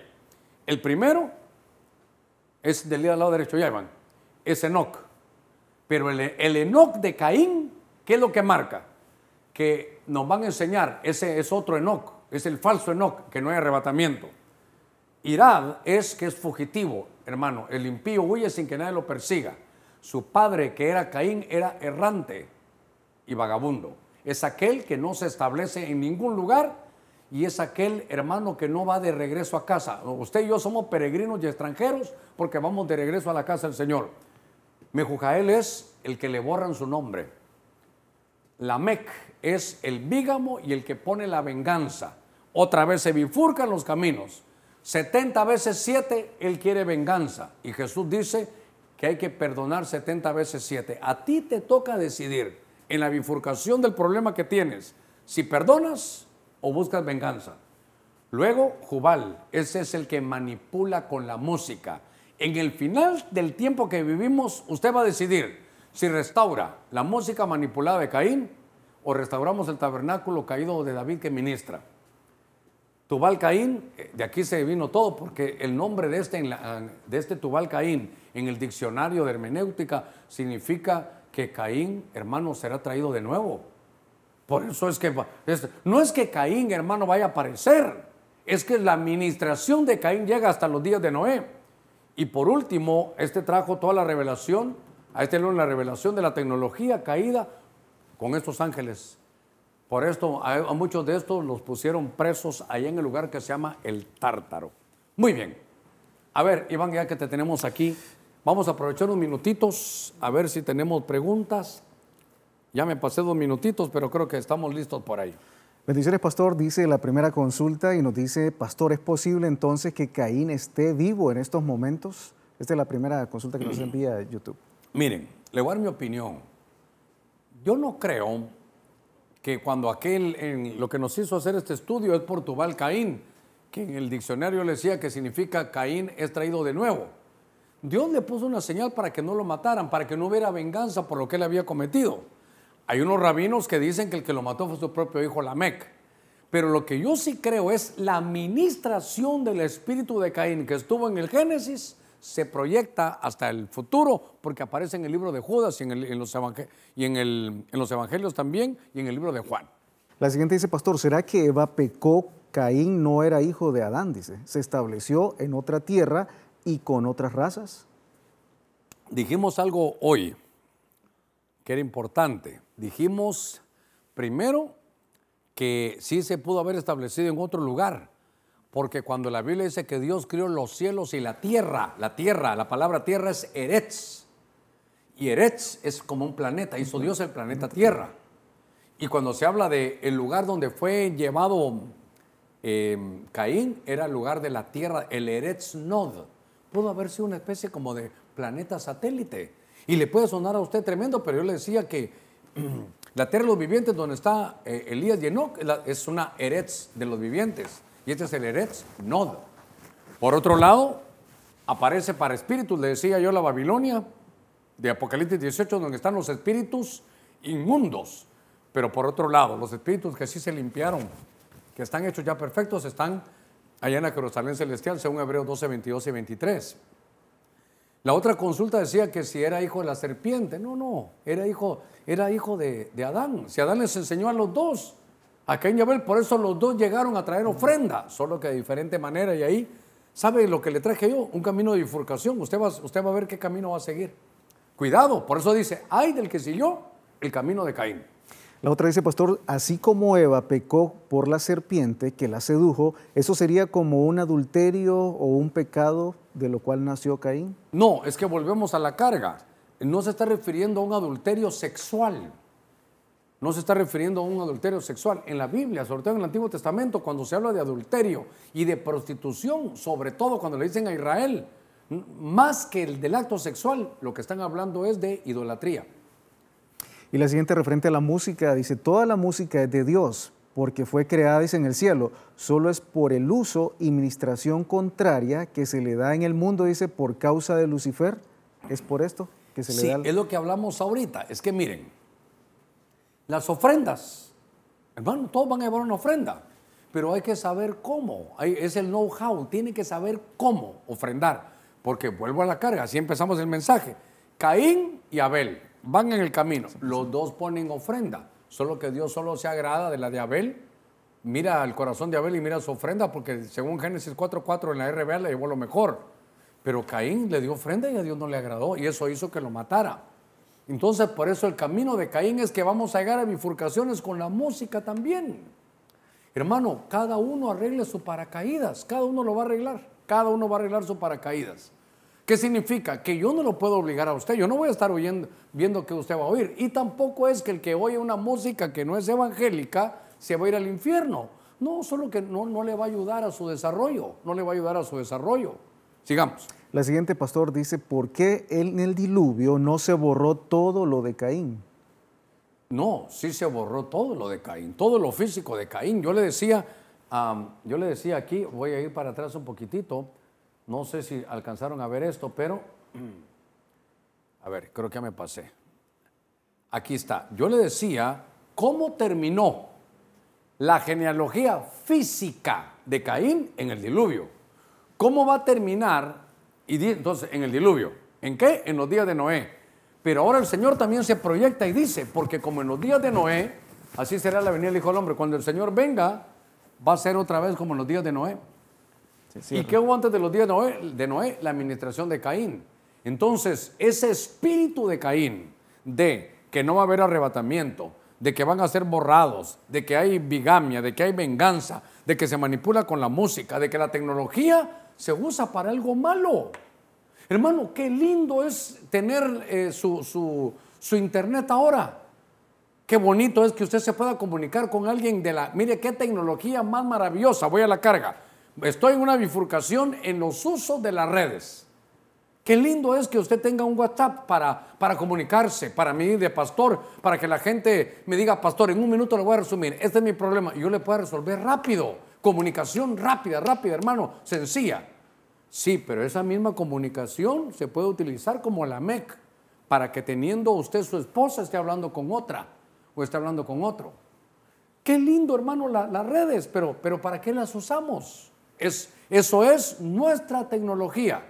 El primero es del lado derecho, ya Iván, es Enoch. Pero el, el Enoch de Caín, ¿qué es lo que marca? Que nos van a enseñar, ese es otro Enoch, es el falso Enoch, que no hay arrebatamiento. Irad es que es fugitivo, hermano. El impío huye sin que nadie lo persiga. Su padre, que era Caín, era errante y vagabundo. Es aquel que no se establece en ningún lugar y es aquel hermano que no va de regreso a casa. Usted y yo somos peregrinos y extranjeros porque vamos de regreso a la casa del Señor. Mejujael es el que le borran su nombre. Lamec es el bígamo y el que pone la venganza. Otra vez se bifurcan los caminos. 70 veces 7, Él quiere venganza. Y Jesús dice que hay que perdonar 70 veces 7. A ti te toca decidir en la bifurcación del problema que tienes, si perdonas o buscas venganza. Luego, Jubal, ese es el que manipula con la música. En el final del tiempo que vivimos, usted va a decidir si restaura la música manipulada de Caín o restauramos el tabernáculo caído de David que ministra. Tubal Caín, eh, de aquí se vino todo, porque el nombre de este, de este Tubal Caín en el diccionario de hermenéutica significa que Caín, hermano, será traído de nuevo. Por eso es que no es que Caín, hermano, vaya a aparecer, es que la administración de Caín llega hasta los días de Noé. Y por último, este trajo toda la revelación, a este la revelación de la tecnología caída con estos ángeles. Por esto, a, muchos de estos los pusieron presos allá en el lugar que se llama el Tártaro. Muy bien. A ver, Iván, ya que te tenemos aquí, vamos a aprovechar unos minutitos a ver si tenemos preguntas. Ya me pasé dos minutitos, pero creo que estamos listos por ahí. Bendiciones, pastor. Dice la primera consulta y nos dice, pastor, ¿es posible entonces que Caín esté vivo en estos momentos? Esta es la primera consulta que nos envía YouTube. Miren, le voy a dar mi opinión. Yo no creo que cuando aquel, en lo que nos hizo hacer este estudio es Portugal Caín, que en el diccionario le decía que significa Caín es traído de nuevo. Dios le puso una señal para que no lo mataran, para que no hubiera venganza por lo que él había cometido. Hay unos rabinos que dicen que el que lo mató fue su propio hijo Lamec. Pero lo que yo sí creo es la administración del espíritu de Caín que estuvo en el Génesis se proyecta hasta el futuro, porque aparece en el libro de Judas y en, los, en, los evangelios también y en el libro de Juan. La siguiente dice, pastor, ¿será que Eva pecó? Caín no era hijo de Adán, dice. Se estableció en otra tierra y con otras razas. Dijimos algo hoy que era importante. Dijimos primero que sí se pudo haber establecido en otro lugar, porque cuando la Biblia dice que Dios crió los cielos y la tierra, la tierra, la palabra tierra es Eretz. Y Eretz es como un planeta, hizo Dios el planeta Tierra. Y cuando se habla de el lugar donde fue llevado em, Caín, era el lugar de la Tierra, el Eretz Nod. Pudo haber sido una especie como de planeta satélite. Y le puede sonar a usted tremendo, pero yo le decía que la Tierra de los vivientes, donde está eh, Elías y Enoch, es una Eretz de los vivientes. Y este es el Eretz Nod. Por otro lado, aparece para espíritus, le decía yo, la Babilonia de Apocalipsis 18, donde están los espíritus inmundos. Pero por otro lado, los espíritus que sí se limpiaron, que están hechos ya perfectos, están allá en la Jerusalén celestial, según Hebreos 12, 22 y 23. La otra consulta decía que si era hijo de la serpiente. No, no, era hijo, era hijo de, Adán. Si Adán les enseñó a los dos, a Caín y Abel, por eso los dos llegaron a traer ofrenda, solo que de diferente manera. Y ahí, ¿sabe lo que le traje yo? Un camino de bifurcación. Usted va, usted va a ver qué camino va a seguir. Cuidado, por eso dice, ay del que siguió el camino de Caín. La otra dice, pastor, así como Eva pecó por la serpiente que la sedujo, ¿eso sería como un adulterio o un pecado de lo cual nació Caín? No, es que volvemos a la carga. No se está refiriendo a un adulterio sexual. No se está refiriendo a un adulterio sexual. En la Biblia, sobre todo en el Antiguo Testamento, cuando se habla de adulterio y de prostitución, sobre todo cuando le dicen a Israel, más que el del acto sexual, lo que están hablando es de idolatría. Y la siguiente referente a la música, dice, toda la música es de Dios, porque fue creada, dice, en el cielo, solo es por el uso y ministración contraria que se le da en el mundo, dice, por causa de Lucifer. ¿Es por esto que se le da? Sí, es lo que hablamos ahorita. Es que miren, las ofrendas, hermano, todos van a llevar una ofrenda, pero hay que saber cómo. Es el know-how, tiene que saber cómo ofrendar, porque vuelvo a la carga, así empezamos el mensaje. Caín y Abel, van en el camino. Los dos ponen ofrenda, solo que Dios solo se agrada de la de Abel. Mira el corazón de Abel y mira su ofrenda, porque según Génesis 4.4 en la RBA le llevó lo mejor. Pero Caín le dio ofrenda y a Dios no le agradó, y eso hizo que lo matara. Entonces, por eso el camino de Caín es que vamos a llegar a bifurcaciones con la música también. Hermano, cada uno arregle su paracaídas, cada uno lo va a arreglar, cada uno va a arreglar su paracaídas. ¿Qué significa? Que yo no lo puedo obligar a usted. Yo no voy a estar oyendo, viendo que usted va a oír. Y tampoco es que el que oye una música que no es evangélica se va a ir al infierno. No, solo que no, no le va a ayudar a su desarrollo. No le va a ayudar a su desarrollo. Sigamos. La siguiente, pastor, dice, ¿por qué en el diluvio no se borró todo lo de Caín? No, sí se borró todo lo de Caín, todo lo físico de Caín. Yo le decía, yo le decía aquí, voy a ir para atrás un poquitito, no sé si alcanzaron a ver esto, pero a ver, creo que ya me pasé. Aquí está. Yo le decía cómo terminó la genealogía física de Caín en el diluvio. ¿Cómo va a terminar? Y entonces, en el diluvio. ¿En qué? En los días de Noé. Pero ahora el Señor también se proyecta y dice, porque como en los días de Noé, así será la venida del Hijo del Hombre. Cuando el Señor venga, va a ser otra vez como en los días de Noé. ¿Y qué hubo antes de los días de Noé? de Noé? La administración de Caín. Entonces, ese espíritu de Caín, de que no va a haber arrebatamiento, de que van a ser borrados, de que hay bigamia, de que hay venganza, de que se manipula con la música, de que la tecnología se usa para algo malo. Hermano, qué lindo es tener eh, su, su internet ahora. Qué bonito es que usted se pueda comunicar con alguien de la... Mire qué tecnología más maravillosa. Voy a la carga estoy en una bifurcación en los usos de las redes. Qué lindo es que usted tenga un WhatsApp para, para comunicarse, para mí de pastor, para que la gente me diga, pastor, en un minuto le voy a resumir, este es mi problema, y yo le puedo resolver rápido. Comunicación rápida, rápida, hermano, sencilla. Sí, pero esa misma comunicación se puede utilizar como la MEC, para que teniendo usted su esposa esté hablando con otra o esté hablando con otro. Qué lindo, hermano, las redes, pero, pero ¿para qué las usamos? Es, eso es nuestra tecnología.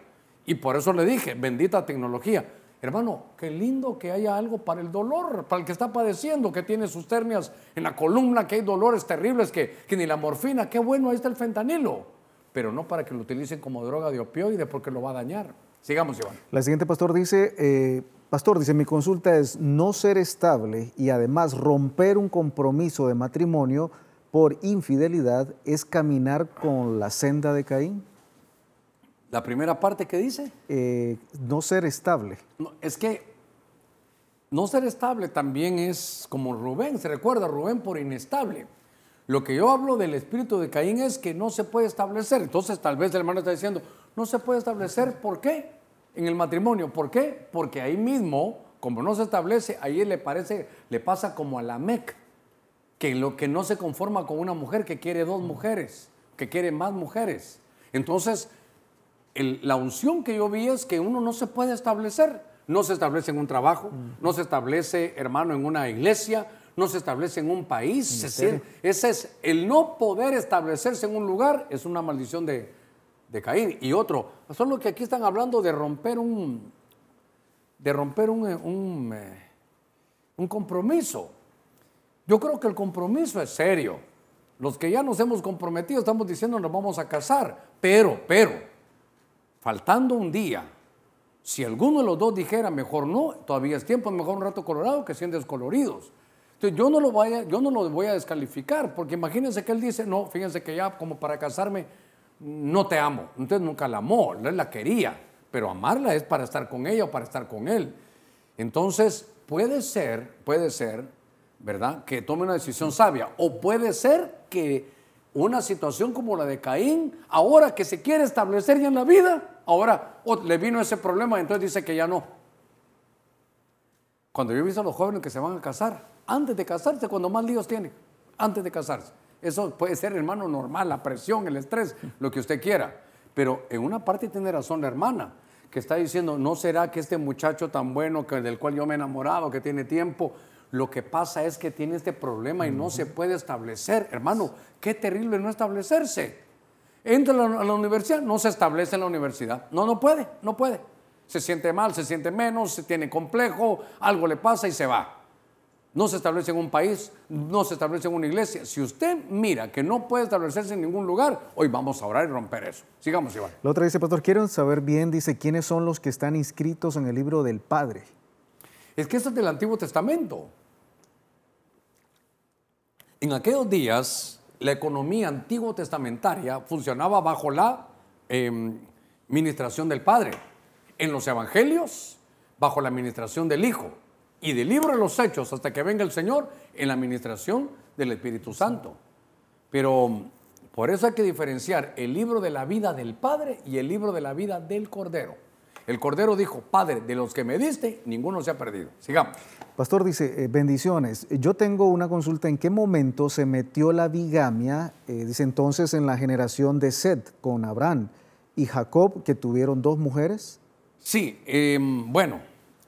Y por eso le dije, bendita tecnología. Hermano, qué lindo que haya algo para el dolor, para el que está padeciendo, que tiene sus ternias en la columna, que hay dolores terribles, que, que ni la morfina, qué bueno, ahí está el fentanilo. Pero no para que lo utilicen como droga de opioide porque lo va a dañar. Sigamos, Iván. La siguiente pastor dice, eh, pastor, dice, mi consulta es no ser estable y además romper un compromiso de matrimonio por infidelidad es caminar con la senda de Caín? La primera parte que dice. Eh, no ser estable. es que no ser estable también es como Rubén, se recuerda Rubén por inestable. Lo que yo hablo del espíritu de Caín es que no se puede establecer. Entonces tal vez el hermano está diciendo, no se puede establecer, ¿por qué? En el matrimonio, ¿por qué? Porque ahí mismo, como no se establece, ahí le parece, le pasa como a la Mec que lo que no se conforma con una mujer, que quiere dos mujeres, que quiere más mujeres. Entonces, la unción que yo vi es que uno no se puede establecer, no se establece en un trabajo, no se establece, hermano, en una iglesia, no se establece en un país. ese es el no poder establecerse en un lugar, es una maldición de, de Caín. Y otro, solo que aquí están hablando de romper un, de romper un, un, eh, un compromiso. Yo creo que el compromiso es serio. Los que ya nos hemos comprometido estamos diciendo nos vamos a casar, pero, pero, faltando un día, si alguno de los dos dijera mejor no, todavía es tiempo, mejor un rato colorado que 100 descoloridos. Entonces yo no lo voy a, yo no lo voy a descalificar, porque imagínense que él dice, no, fíjense que ya como para casarme no te amo. Entonces nunca la amó, él la quería, pero amarla es para estar con ella o para estar con él. Entonces puede ser, puede ser ¿verdad? Que tome una decisión sabia. O puede ser que una situación como la de Caín, ahora que se quiere establecer ya en la vida, ahora le vino ese problema entonces dice que ya no. Cuando yo he visto a los jóvenes que se van a casar, antes de casarse, cuando más líos tienen, antes de casarse. Eso puede ser, hermano, normal, la presión, el estrés, lo que usted quiera. Pero en una parte tiene razón la hermana, que está diciendo, ¿no será que este muchacho tan bueno, que, del cual yo me he enamorado, que tiene tiempo, lo que pasa es que tiene este problema y no se puede establecer. Hermano, qué terrible no establecerse. Entra a la, universidad, no se establece en la universidad. No, no puede, no puede. Se siente mal, se siente menos, se tiene complejo, algo le pasa y se va. No se establece en un país, no se establece en una iglesia. Si usted mira que no puede establecerse en ningún lugar, hoy vamos a orar y romper eso. Sigamos, Iván. La otra dice, pastor, quiero saber bien, dice, ¿quiénes son los que están inscritos en el libro del Padre? Es que esto es del Antiguo Testamento. En aquellos días, la economía antiguo testamentaria funcionaba bajo la em, administración del Padre. En los Evangelios, bajo la administración del Hijo. Y del libro de los Hechos, hasta que venga el Señor, en la administración del Espíritu Santo. Pero por eso hay que diferenciar el libro de la vida del Padre y el libro de la vida del Cordero. El Cordero dijo, Padre, de los que me diste, ninguno se ha perdido. Sigamos. Pastor dice, eh, bendiciones. Yo tengo una consulta. ¿En qué momento se metió la bigamia, eh, dice entonces, en la generación de Seth con Abraham y Jacob, que tuvieron dos mujeres? Sí, em, bueno,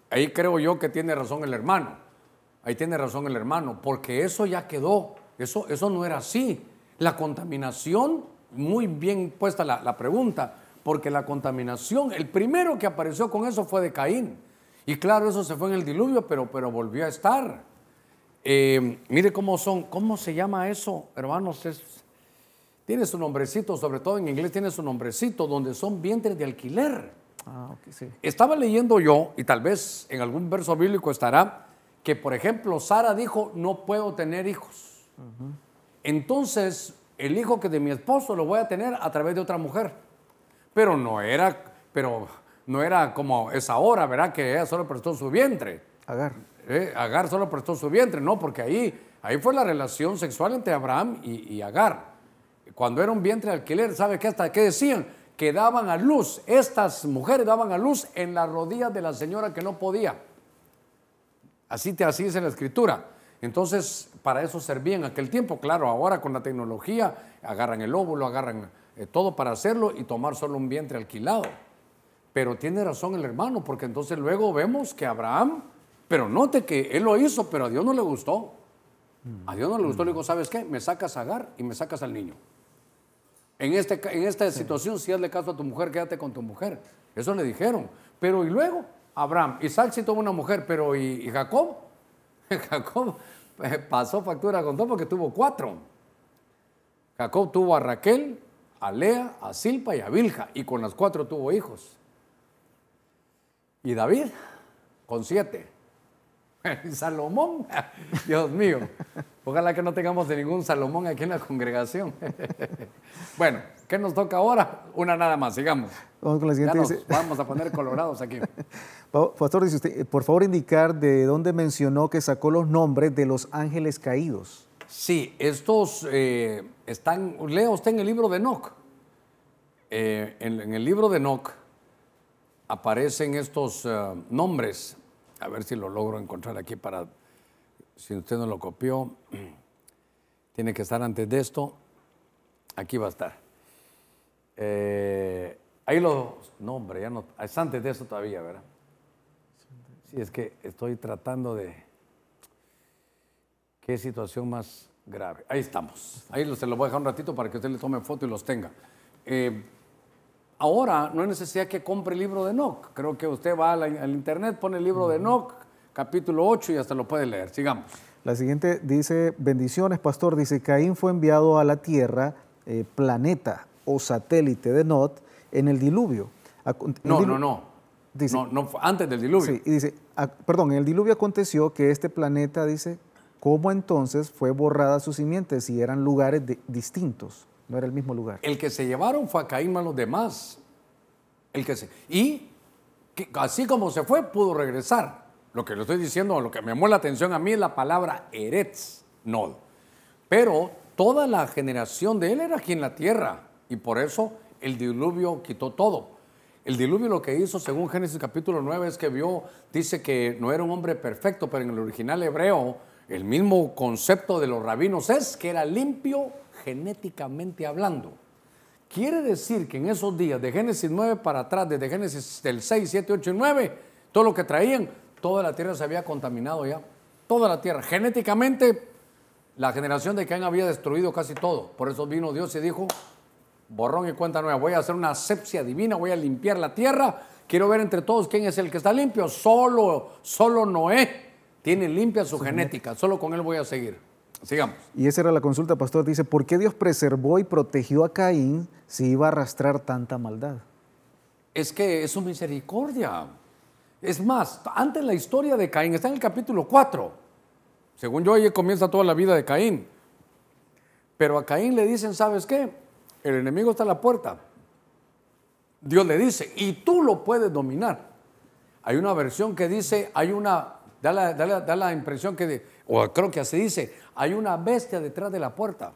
ahí creo yo que tiene razón el hermano. Ahí tiene razón el hermano, porque eso ya quedó. Eso, eso no era así. La contaminación, muy bien puesta la, la pregunta, porque la contaminación, el primero que apareció con eso fue de Caín. Y claro, eso se fue en el diluvio, pero, pero volvió a estar. Eh, mire cómo son, ¿cómo se llama eso, hermanos? tiene su nombrecito, sobre todo en inglés tiene su nombrecito, donde son vientres de alquiler. Ah, Estaba leyendo yo, y tal vez en algún verso bíblico estará, que por ejemplo Sara dijo, no puedo tener hijos. Entonces, el hijo que de mi esposo lo voy a tener a través de otra mujer pero no era, pero no era como es ahora, ¿verdad? Que ella solo prestó su vientre. Agar. Eh, Agar solo prestó su vientre, no, porque ahí, ahí fue la relación sexual entre Abraham y, Agar. Cuando era un vientre de alquiler, ¿sabe qué hasta qué decían? Que daban a luz, estas mujeres daban a luz en las rodillas de la señora que no podía. Así, te, así dice la escritura. Entonces, para eso servía en aquel tiempo. Claro, ahora con la tecnología, agarran el óvulo, agarran eh, todo para hacerlo y tomar solo un vientre alquilado. Pero tiene razón el hermano, porque entonces luego vemos que Abraham, pero note que él lo hizo, pero a Dios no le gustó. A Dios no le gustó, le dijo, ¿sabes qué? Me sacas a Agar y me sacas al niño. En, este, en esta situación, si hazle caso a tu mujer, quédate con tu mujer. Eso le dijeron. Pero y luego, Abraham, Isaac sí tuvo una mujer, pero ¿y, y Jacob? Jacob eh, pasó factura con todo porque tuvo cuatro. Jacob tuvo a Raquel, a Lea, a Silpa y a Vilja, y con las cuatro tuvo hijos. Y David, con siete. Salomón, Dios mío, ojalá que no tengamos de ningún Salomón aquí en la congregación. bueno, ¿qué nos toca ahora? Una nada más, sigamos. Vamos con la siguiente. vamos a poner colorados aquí. Pastor, dice usted, por favor indicar de dónde mencionó que sacó los nombres de los ángeles caídos. Sí, estos eh, están, lea usted en el libro de Enoch. Eh, en, el libro de Enoch aparecen estos eh, nombres. A ver si lo logro encontrar aquí para, si usted no lo copió, tiene que estar antes de esto. Aquí va a estar. ahí los, no ya no, es antes de eso todavía, ¿verdad? Sí, es que estoy tratando de... ¿Qué situación más grave? Ahí estamos. Ahí se los voy a dejar un ratito para que usted le tome foto y los tenga. Eh, ahora no hay necesidad que compre el libro de Enoch. Creo que usted va al, internet, pone el libro de Enoch, capítulo 8 y hasta lo puede leer. Sigamos. La siguiente dice, bendiciones, pastor. Dice, Caín fue enviado a la tierra, eh, planeta o satélite de Not, en el diluvio. no, no, no, dice, no, no. antes del diluvio. Sí, y dice, perdón, en el diluvio aconteció que este planeta, dice, ¿cómo entonces fue borrada su simiente si eran lugares distintos? No era el mismo lugar. El que se llevaron fue a Caín más los demás. El que se, y así como se fue, pudo regresar. Lo que le estoy diciendo, lo que me llamó la atención a mí es la palabra Eretz, no. Pero toda la generación de él era aquí en la tierra y por eso el diluvio quitó todo. El diluvio lo que hizo, según Génesis capítulo 9, es que vio, dice que no era un hombre perfecto, pero en el original hebreo, el mismo concepto de los rabinos es que era limpio genéticamente hablando. Quiere decir que en esos días, de Génesis 9 para atrás, desde Génesis del 6, 7, 8 y 9, todo lo que traían toda la tierra se había contaminado ya. Toda la tierra. Genéticamente, la generación de Caín había destruido casi todo. Por eso vino Dios y dijo, borrón y cuenta nueva, voy a hacer una asepsia divina, voy a limpiar la tierra. Quiero ver entre todos quién es el que está limpio. Solo, solo Noé tiene limpia su genética. Solo con él voy a seguir. Sigamos. Y esa era la consulta, pastor. Dice, ¿por qué Dios preservó y protegió a Caín si iba a arrastrar tanta maldad? Es que es su misericordia. Es más, antes la historia de Caín está en el capítulo 4. Según yo, ahí comienza toda la vida de Caín. Pero a Caín le dicen, ¿sabes qué? El enemigo está a la puerta. Dios le dice, y tú lo puedes dominar. Hay una versión que dice, hay una, da la, da la impresión que, o creo que así dice, hay una bestia detrás de la puerta.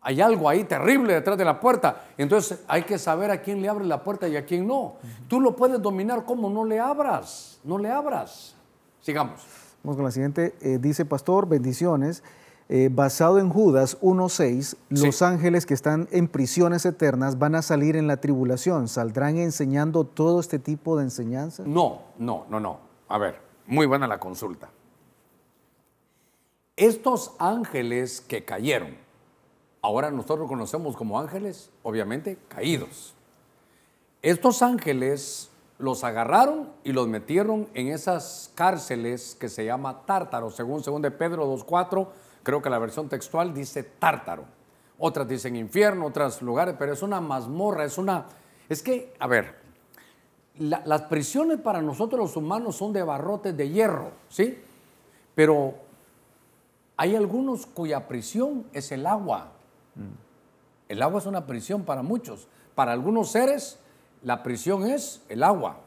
Hay algo ahí terrible detrás de la puerta. Entonces hay que saber a quién le abre la puerta y a quién no. Tú lo puedes dominar como no le abras. No le abras. Sigamos. Vamos con la siguiente. Eh, dice Pastor, bendiciones. Eh, basado en Judas 1.6, los ángeles que están en prisiones eternas van a salir en la tribulación. ¿Saldrán enseñando todo este tipo de enseñanza? No, no, no, no. A ver, muy buena la consulta. Estos ángeles que cayeron, ahora nosotros conocemos como ángeles, obviamente, caídos. Estos ángeles los agarraron y los metieron en esas cárceles que se llama Tártaro, según, de Pedro 2.4, creo que la versión textual dice Tártaro. Otras dicen infierno, otras lugares, pero es una mazmorra, es una... Es que, a ver, las prisiones para nosotros los humanos son de barrotes de hierro, ¿sí? Pero hay algunos cuya prisión es el agua. El agua es una prisión para muchos. Para algunos seres, la prisión es el agua.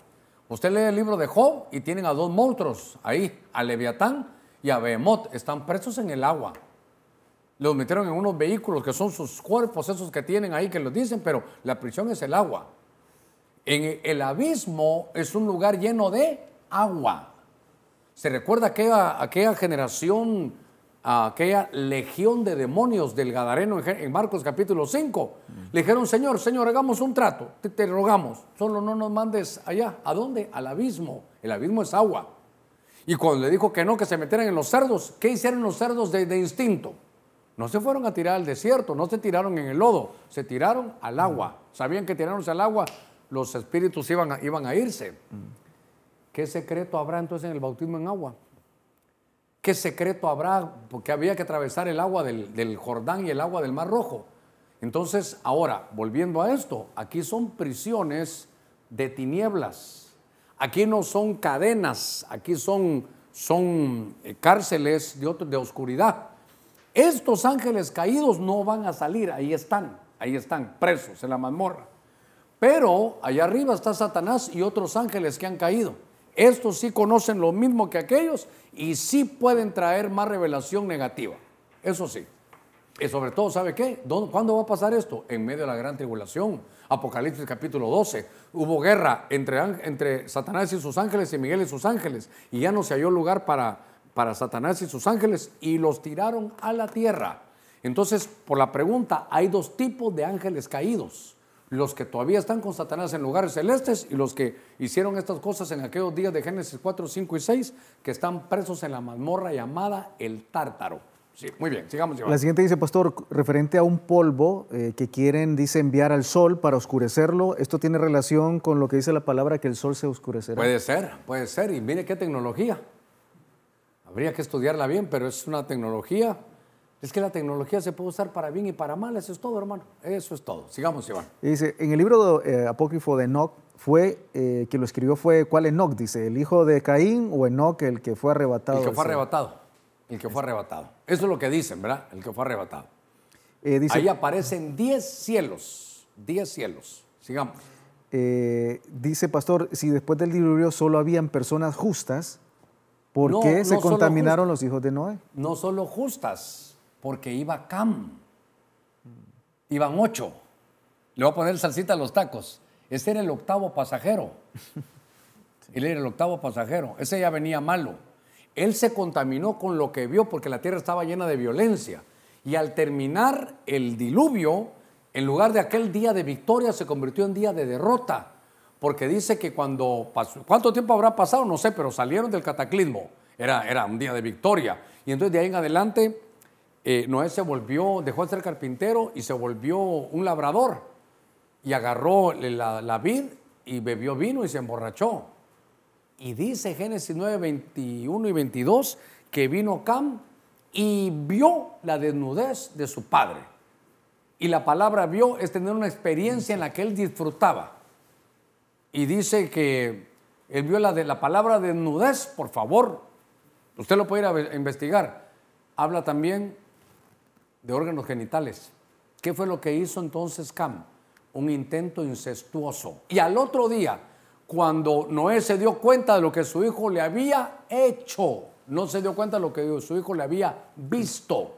Usted lee el libro de Job y tienen a dos monstruos ahí, a Leviatán y a Behemoth. Están presos en el agua. Los metieron en unos vehículos que son sus cuerpos, esos que tienen ahí que los dicen, pero la prisión es el agua. En el abismo es un lugar lleno de agua. ¿Se recuerda aquella, aquella generación aquella legión de demonios del Gadareno en Marcos capítulo 5. Le dijeron, Señor, Señor, hagamos un trato, te, rogamos, solo no nos mandes allá. ¿A dónde? Al abismo. El abismo es agua. Y cuando le dijo que no, que se metieran en los cerdos, ¿qué hicieron los cerdos de, instinto? No se fueron a tirar al desierto, no se tiraron en el lodo, se tiraron al agua. Sabían que tirándose al agua los espíritus iban iban a irse. ¿Qué secreto habrá entonces en el bautismo en agua? ¿Qué secreto habrá? Porque había que atravesar el agua del, Jordán y el agua del Mar Rojo. Entonces, ahora, volviendo a esto, aquí son prisiones de tinieblas. Aquí no son cadenas, aquí son, son eh, cárceles de, de oscuridad. Estos ángeles caídos no van a salir, ahí están, ahí están, presos en la mazmorra. Pero allá arriba está Satanás y otros ángeles que han caído. Estos sí conocen lo mismo que aquellos y sí pueden traer más revelación negativa. Eso sí. Y sobre todo, ¿sabe qué? ¿Cuándo va a pasar esto? En medio de la gran tribulación. Apocalipsis capítulo 12. Hubo guerra entre, Satanás y sus ángeles y Miguel y sus ángeles. Y ya no se halló lugar para, para Satanás y sus ángeles y los tiraron a la tierra. Entonces, por la pregunta, hay dos tipos de ángeles caídos. Los que todavía están con Satanás en lugares celestes y los que hicieron estas cosas en aquellos días de Génesis 4, 5 y 6, que están presos en la mazmorra llamada el Tártaro. Sí, muy bien, sigamos. La siguiente dice, pastor, referente a un polvo eh, que quieren, dice, enviar al sol para oscurecerlo, ¿esto tiene relación con lo que dice la palabra que el sol se oscurecerá? Puede ser, puede ser, y mire qué tecnología. Habría que estudiarla bien, pero es una tecnología es que la tecnología se puede usar para bien y para mal, eso es todo, hermano. Eso es todo. Sigamos, Iván. Dice, en el libro eh, apócrifo de Enoch, fue, eh, que lo escribió fue, ¿cuál Enoch? Dice, ¿el hijo de Caín o Enoch el que fue arrebatado? El que fue arrebatado. El que fue arrebatado. Eso es lo que dicen, ¿verdad? El que fue arrebatado. Eh, dice, Ahí aparecen 10 cielos. 10 cielos. Sigamos. dice, pastor, si después del diluvio solo habían personas justas, ¿por qué se contaminaron los hijos de Noé? No solo justas porque iba Cam. Iban ocho. Le voy a poner salsita a los tacos. Ese era el octavo pasajero. Él era el octavo pasajero. Ese ya venía malo. Él se contaminó con lo que vio porque la tierra estaba llena de violencia. Y al terminar el diluvio, en lugar de aquel día de victoria, se convirtió en día de derrota. Porque dice que cuando pasó, ¿cuánto tiempo habrá pasado? No sé, pero salieron del cataclismo. Era, era un día de victoria. Y entonces de ahí en adelante eh, Noé se volvió, dejó de ser carpintero y se volvió un labrador. Y agarró la, vid y bebió vino y se emborrachó. Y dice Génesis 9, 21 y 22 que vino Cam y vio la desnudez de su padre. Y la palabra vio es tener una experiencia en la que él disfrutaba. Y dice que él vio la de la palabra desnudez, por favor, usted lo puede ir a investigar. Habla también de órganos genitales. ¿Qué fue lo que hizo entonces Cam? Un intento incestuoso. Y al otro día, cuando Noé se dio cuenta de lo que su hijo le había hecho, no se dio cuenta de lo que su hijo le había visto.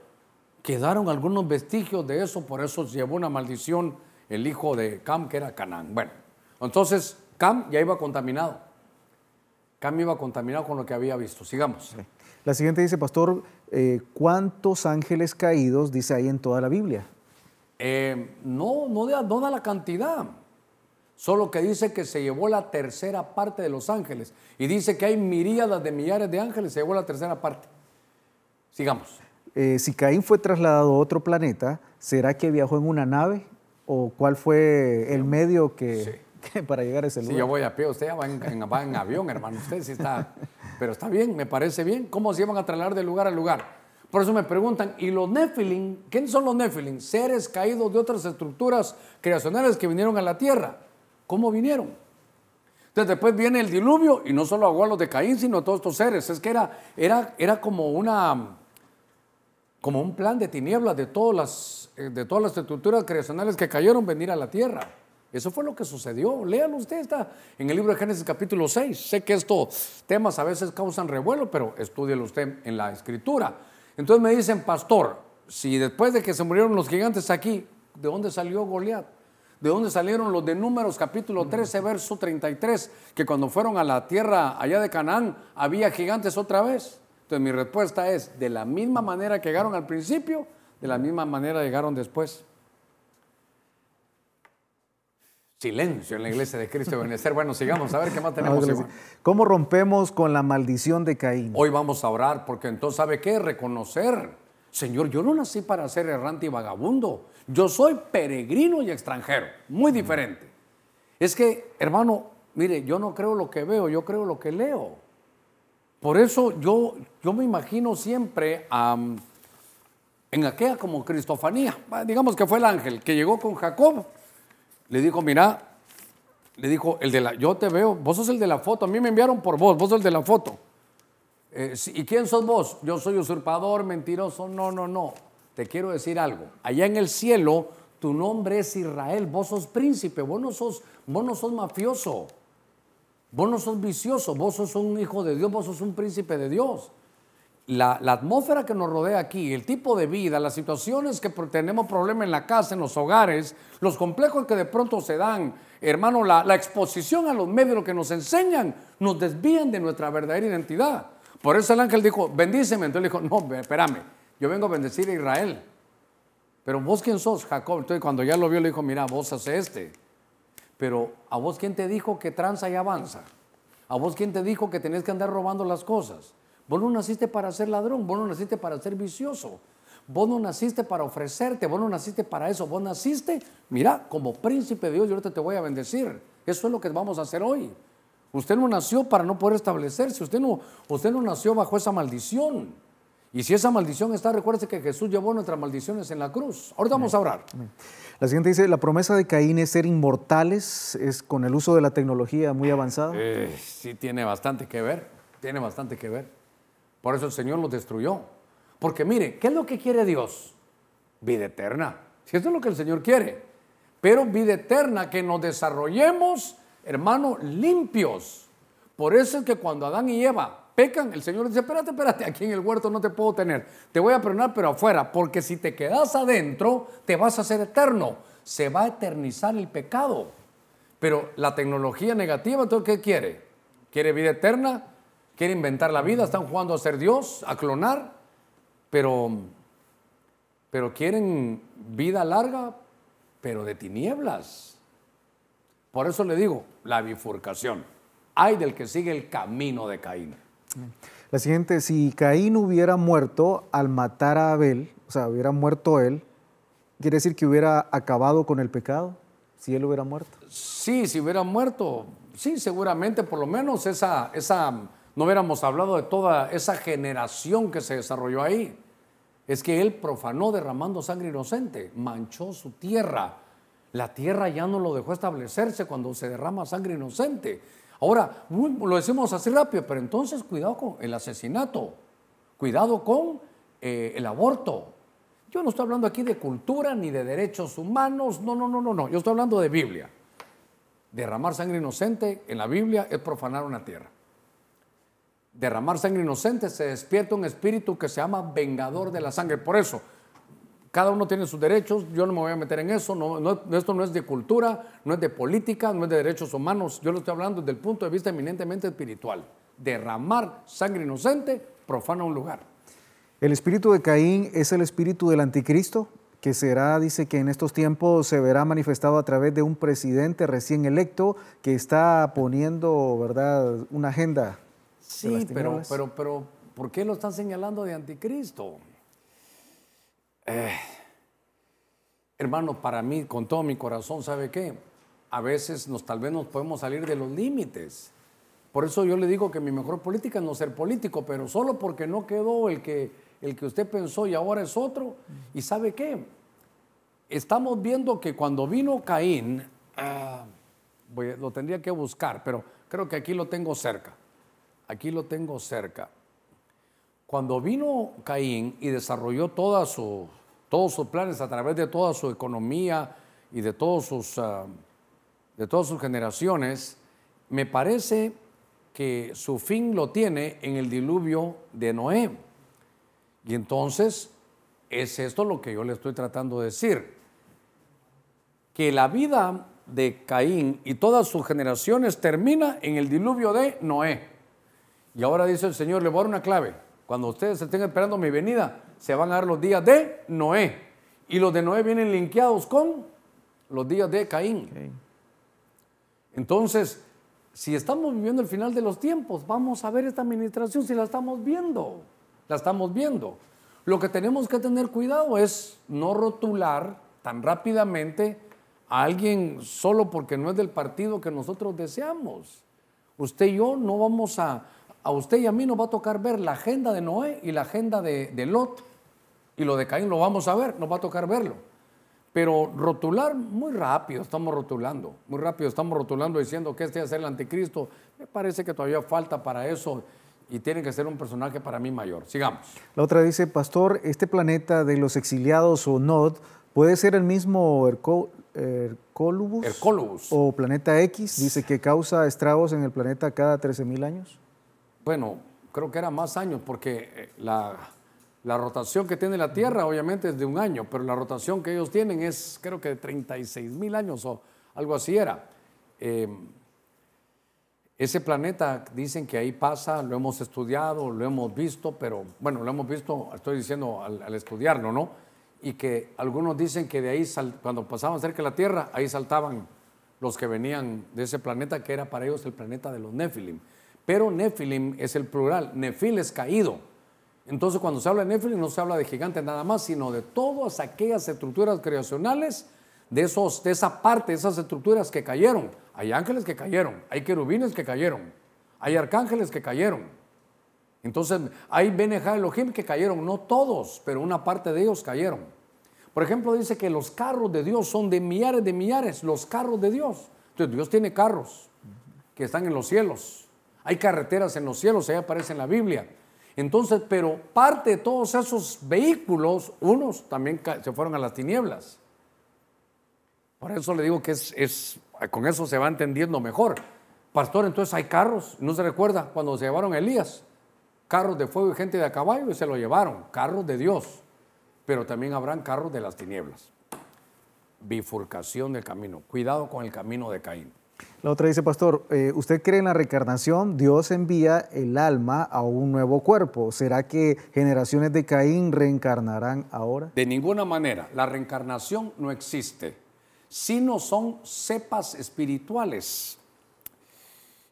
Quedaron algunos vestigios de eso, por eso llevó una maldición el hijo de Cam, que era Canaán. Bueno, entonces Cam ya iba contaminado. Cam iba contaminado con lo que había visto. Sigamos. La siguiente dice, pastor, eh, ¿cuántos ángeles caídos dice ahí en toda la Biblia? Eh, no, no, da, la cantidad. Solo que dice que se llevó la tercera parte de los ángeles. Y dice que hay miríadas de millares de ángeles, se llevó la tercera parte. Sigamos. Eh, si Caín fue trasladado a otro planeta, ¿será que viajó en una nave? ¿O cuál fue el medio que, para llegar a ese lugar? Sí, yo voy a pie, usted va en, va en avión, hermano. Usted sí está pero está bien, me parece bien. ¿Cómo se iban a trasladar de lugar a lugar? Por eso me preguntan, ¿y los Nephilim? ¿Quiénes son los Nephilim? Seres caídos de otras estructuras creacionales que vinieron a la tierra. ¿Cómo vinieron? Entonces después viene el diluvio y no solo ahogó a los de Caín, sino a todos estos seres. Es que era, era, era como una como un plan de tinieblas de todas las, eh, de todas las estructuras creacionales que cayeron venir a la tierra. Eso fue lo que sucedió. Léalo usted, está en el libro de Génesis capítulo 6. Sé que estos temas a veces causan revuelo, pero estúdielo usted en la escritura. Entonces me dicen, pastor, si después de que se murieron los gigantes aquí, ¿de dónde salió Goliat? ¿De dónde salieron los de Números capítulo 13, verso 33? Que cuando fueron a la tierra allá de Canaán había gigantes otra vez. Entonces mi respuesta es, de la misma manera que llegaron al principio, de la misma manera llegaron después. Silencio en la iglesia de Cristo de Benecer. Bueno, sigamos a ver qué más tenemos. ¿Cómo rompemos con la maldición de Caín? Hoy vamos a orar porque entonces, ¿sabe qué? Reconocer, Señor, yo no nací para ser errante y vagabundo. Yo soy peregrino y extranjero, muy diferente. Es que, hermano, mire, yo no creo lo que veo, yo creo lo que leo. Por eso yo, yo me imagino siempre en aquella como cristofanía, digamos que fue el ángel que llegó con Jacob le dijo, mira, le dijo, el de la, yo te veo, vos sos el de la foto, a mí me enviaron por vos, vos sos el de la foto. Eh, ¿Y quién sos vos? Yo soy usurpador, mentiroso. No, no, no. Te quiero decir algo. Allá en el cielo, tu nombre es Israel, vos sos príncipe, vos no sos, vos no sos mafioso, vos no sos vicioso, vos sos un hijo de Dios, vos sos un príncipe de Dios la, atmósfera que nos rodea aquí, el tipo de vida, las situaciones que tenemos problemas en la casa, en los hogares, los complejos que de pronto se dan, hermano, la, exposición a los medios, lo que nos enseñan, nos desvían de nuestra verdadera identidad. Por eso el ángel dijo, bendíceme. Entonces le dijo, no, espérame, yo vengo a bendecir a Israel. Pero vos quién sos, Jacob. Entonces cuando ya lo vio, le dijo, mira, vos haces este. Pero ¿a vos quién te dijo que tranza y avanza? ¿A vos quién te dijo que tenés que andar robando las cosas? Vos no naciste para ser ladrón, vos no naciste para ser vicioso. Vos no naciste para ofrecerte, vos no naciste para eso, vos naciste, mira, como príncipe de Dios, yo ahorita te voy a bendecir. Eso es lo que vamos a hacer hoy. Usted no nació para no poder establecerse, usted no, usted no nació bajo esa maldición. Y si esa maldición está, recuérdese que Jesús llevó nuestras maldiciones en la cruz. Ahorita vamos a orar. La siguiente dice, la promesa de Caín es ser inmortales, es con el uso de la tecnología muy avanzada. Eh, sí, tiene bastante que ver, tiene bastante que ver. Por eso el Señor los destruyó. Porque mire, ¿qué es lo que quiere Dios? Vida eterna. Si eso es lo que el Señor quiere. Pero vida eterna, que nos desarrollemos, hermano, limpios. Por eso es que cuando Adán y Eva pecan, el Señor dice, espérate, espérate, aquí en el huerto no te puedo tener. Te voy a perdonar, pero afuera, porque si te quedas adentro, te vas a hacer eterno. Se va a eternizar el pecado. Pero la tecnología negativa, entonces, ¿qué quiere? ¿Quiere vida eterna? ¿Quiere inventar la vida? ¿Están jugando a ser Dios? ¿A clonar? Pero, pero quieren vida larga, pero de tinieblas. Por eso le digo, la bifurcación. Hay del que sigue el camino de Caín. La siguiente, si Caín hubiera muerto al matar a Abel, o sea, hubiera muerto él, ¿quiere decir que hubiera acabado con el pecado? Si él hubiera muerto. Sí, si hubiera muerto, sí, seguramente, por lo menos esa, esa, no hubiéramos hablado de toda esa generación que se desarrolló ahí. Es que él profanó derramando sangre inocente, manchó su tierra. La tierra ya no lo dejó establecerse cuando se derrama sangre inocente. Ahora, lo decimos así rápido, pero entonces cuidado con el asesinato, cuidado con eh, el aborto. Yo no estoy hablando aquí de cultura ni de derechos humanos, no, no, no, no, no, yo estoy hablando de Biblia. Derramar sangre inocente en la Biblia es profanar una tierra. Derramar sangre inocente se despierta un espíritu que se llama vengador de la sangre. Por eso, cada uno tiene sus derechos, yo no me voy a meter en eso, esto no es de cultura, no es de política, no es de derechos humanos, yo lo estoy hablando desde el punto de vista eminentemente espiritual. Derramar sangre inocente profana un lugar. El espíritu de Caín es el espíritu del anticristo, que será, dice que en estos tiempos se verá manifestado a través de un presidente recién electo que está poniendo, ¿verdad?, una agenda. Sí, pero, pero, pero, ¿por qué lo están señalando de anticristo? Eh, hermano, para mí, con todo mi corazón, ¿sabe qué? A veces nos, tal vez nos podemos salir de los límites. Por eso yo le digo que mi mejor política es no ser político, pero solo porque no quedó el que, el que usted pensó y ahora es otro. ¿Y sabe qué? Estamos viendo que cuando vino Caín, ah, lo tendría que buscar, pero creo que aquí lo tengo cerca. Aquí lo tengo cerca. Cuando vino Caín y desarrolló todos sus planes a través de toda su economía y de, todos sus, ah, de todas sus generaciones, me parece que su fin lo tiene en el diluvio de Noé. Y entonces es esto lo que yo le estoy tratando de decir, que la vida de Caín y todas sus generaciones termina en el diluvio de Noé. Y ahora dice el Señor, le voy a dar una clave. Cuando ustedes estén esperando mi venida, se van a dar los días de Noé. Y los de Noé vienen linkeados con los días de Caín. Entonces, si estamos viviendo el final de los tiempos, vamos a ver esta administración si la estamos viendo. La estamos viendo. Lo que tenemos que tener cuidado es no rotular tan rápidamente a alguien solo porque no es del partido que nosotros deseamos. Usted y yo no vamos a, a usted y a mí nos va a tocar ver la agenda de Noé y la agenda de, Lot. Y lo de Caín lo vamos a ver, nos va a tocar verlo. Pero rotular muy rápido, estamos rotulando, muy rápido estamos rotulando diciendo que este es el anticristo. Me parece que todavía falta para eso y tiene que ser un personaje para mí mayor. Sigamos. La otra dice, pastor, este planeta de los exiliados o Nod puede ser el mismo Hercolubus, o planeta X, dice que causa estragos en el planeta cada 13.000 años bueno, creo que era más años, porque eh, la, rotación que tiene la Tierra obviamente es de un año, pero la rotación que ellos tienen es creo que de 36 mil años o algo así era. Em, ese planeta dicen que ahí pasa, lo hemos estudiado, lo hemos visto, pero bueno, lo hemos visto, estoy diciendo al, estudiarlo, ¿no? Y que algunos dicen que de ahí, cuando pasaban cerca de la Tierra, ahí saltaban los que venían de ese planeta que era para ellos el planeta de los Nefilim. Pero Nefilim es el plural, Nefil es caído. Entonces cuando se habla de Nefilim no se habla de gigantes nada más, sino de todas aquellas estructuras creacionales, de, esos, de esa parte, de esas estructuras que cayeron. Hay ángeles que cayeron, hay querubines que cayeron, hay arcángeles que cayeron. Entonces hay Beneja Elohim que cayeron, no todos, pero una parte de ellos cayeron. Por ejemplo, dice que los carros de Dios son de millares de millares, los carros de Dios. Entonces Dios tiene carros que están en los cielos. Hay carreteras en los cielos, ahí aparece en la Biblia. Entonces, pero parte de todos esos vehículos, unos también se fueron a las tinieblas. Por eso le digo que es, con eso se va entendiendo mejor. Pastor, entonces hay carros, ¿no se recuerda cuando se llevaron a Elías? Carros de fuego y gente de a caballo y se lo llevaron, carros de Dios, pero también habrán carros de las tinieblas. Bifurcación del camino, cuidado con el camino de Caín. La otra dice, pastor, eh, ¿usted cree en la reencarnación? Dios envía el alma a un nuevo cuerpo. ¿Será que generaciones de Caín reencarnarán ahora? De ninguna manera. La reencarnación no existe, sino son cepas espirituales.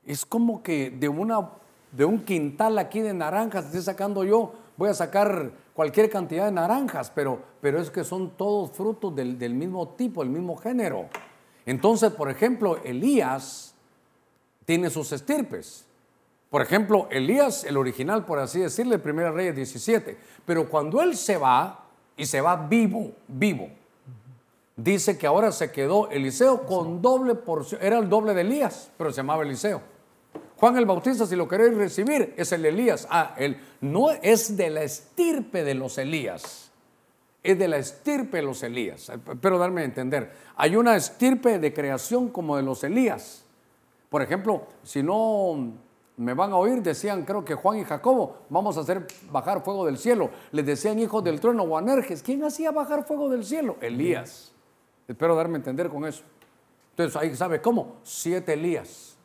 Es como que de, una, de un quintal aquí de naranjas estoy sacando yo, voy a sacar cualquier cantidad de naranjas, pero, pero es que son todos frutos del, del mismo tipo, el mismo género. Entonces, por ejemplo, Elías tiene sus estirpes. Por ejemplo, Elías, el original, por así decirle, Primera Reyes 17. Pero cuando él se va, y se va vivo, vivo, dice que ahora se quedó Eliseo con doble porción. Era el doble de Elías, pero se llamaba Eliseo. Juan el Bautista, si lo queréis recibir, es el Elías. Ah, él no es de la estirpe de los Elías es de la estirpe de los Elías. Pero darme a entender, hay una estirpe de creación como de los Elías. Por ejemplo, si no me van a oír, decían, creo que Juan y Jacobo, vamos a hacer bajar fuego del cielo. Les decían hijos del trueno o anerges. ¿Quién hacía bajar fuego del cielo? Elías. Espero darme a entender con eso. Entonces, ahí sabe cómo, siete Elías.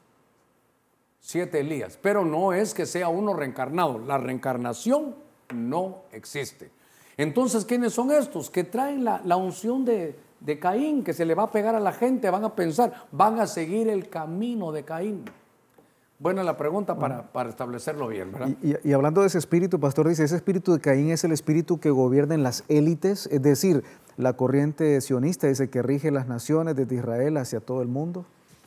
Siete Elías. Pero no es que sea uno reencarnado. La reencarnación no existe. Entonces, ¿quiénes son estos? Que traen la, unción de, Caín, que se le va a pegar a la gente, van a pensar, van a seguir el camino de Caín. Buena la pregunta para, establecerlo bien, ¿verdad? Y, hablando de ese espíritu, pastor, dice, ese espíritu de Caín es el espíritu que gobierna en las élites, es decir, la corriente sionista dice que rige las naciones desde Israel hacia todo el mundo.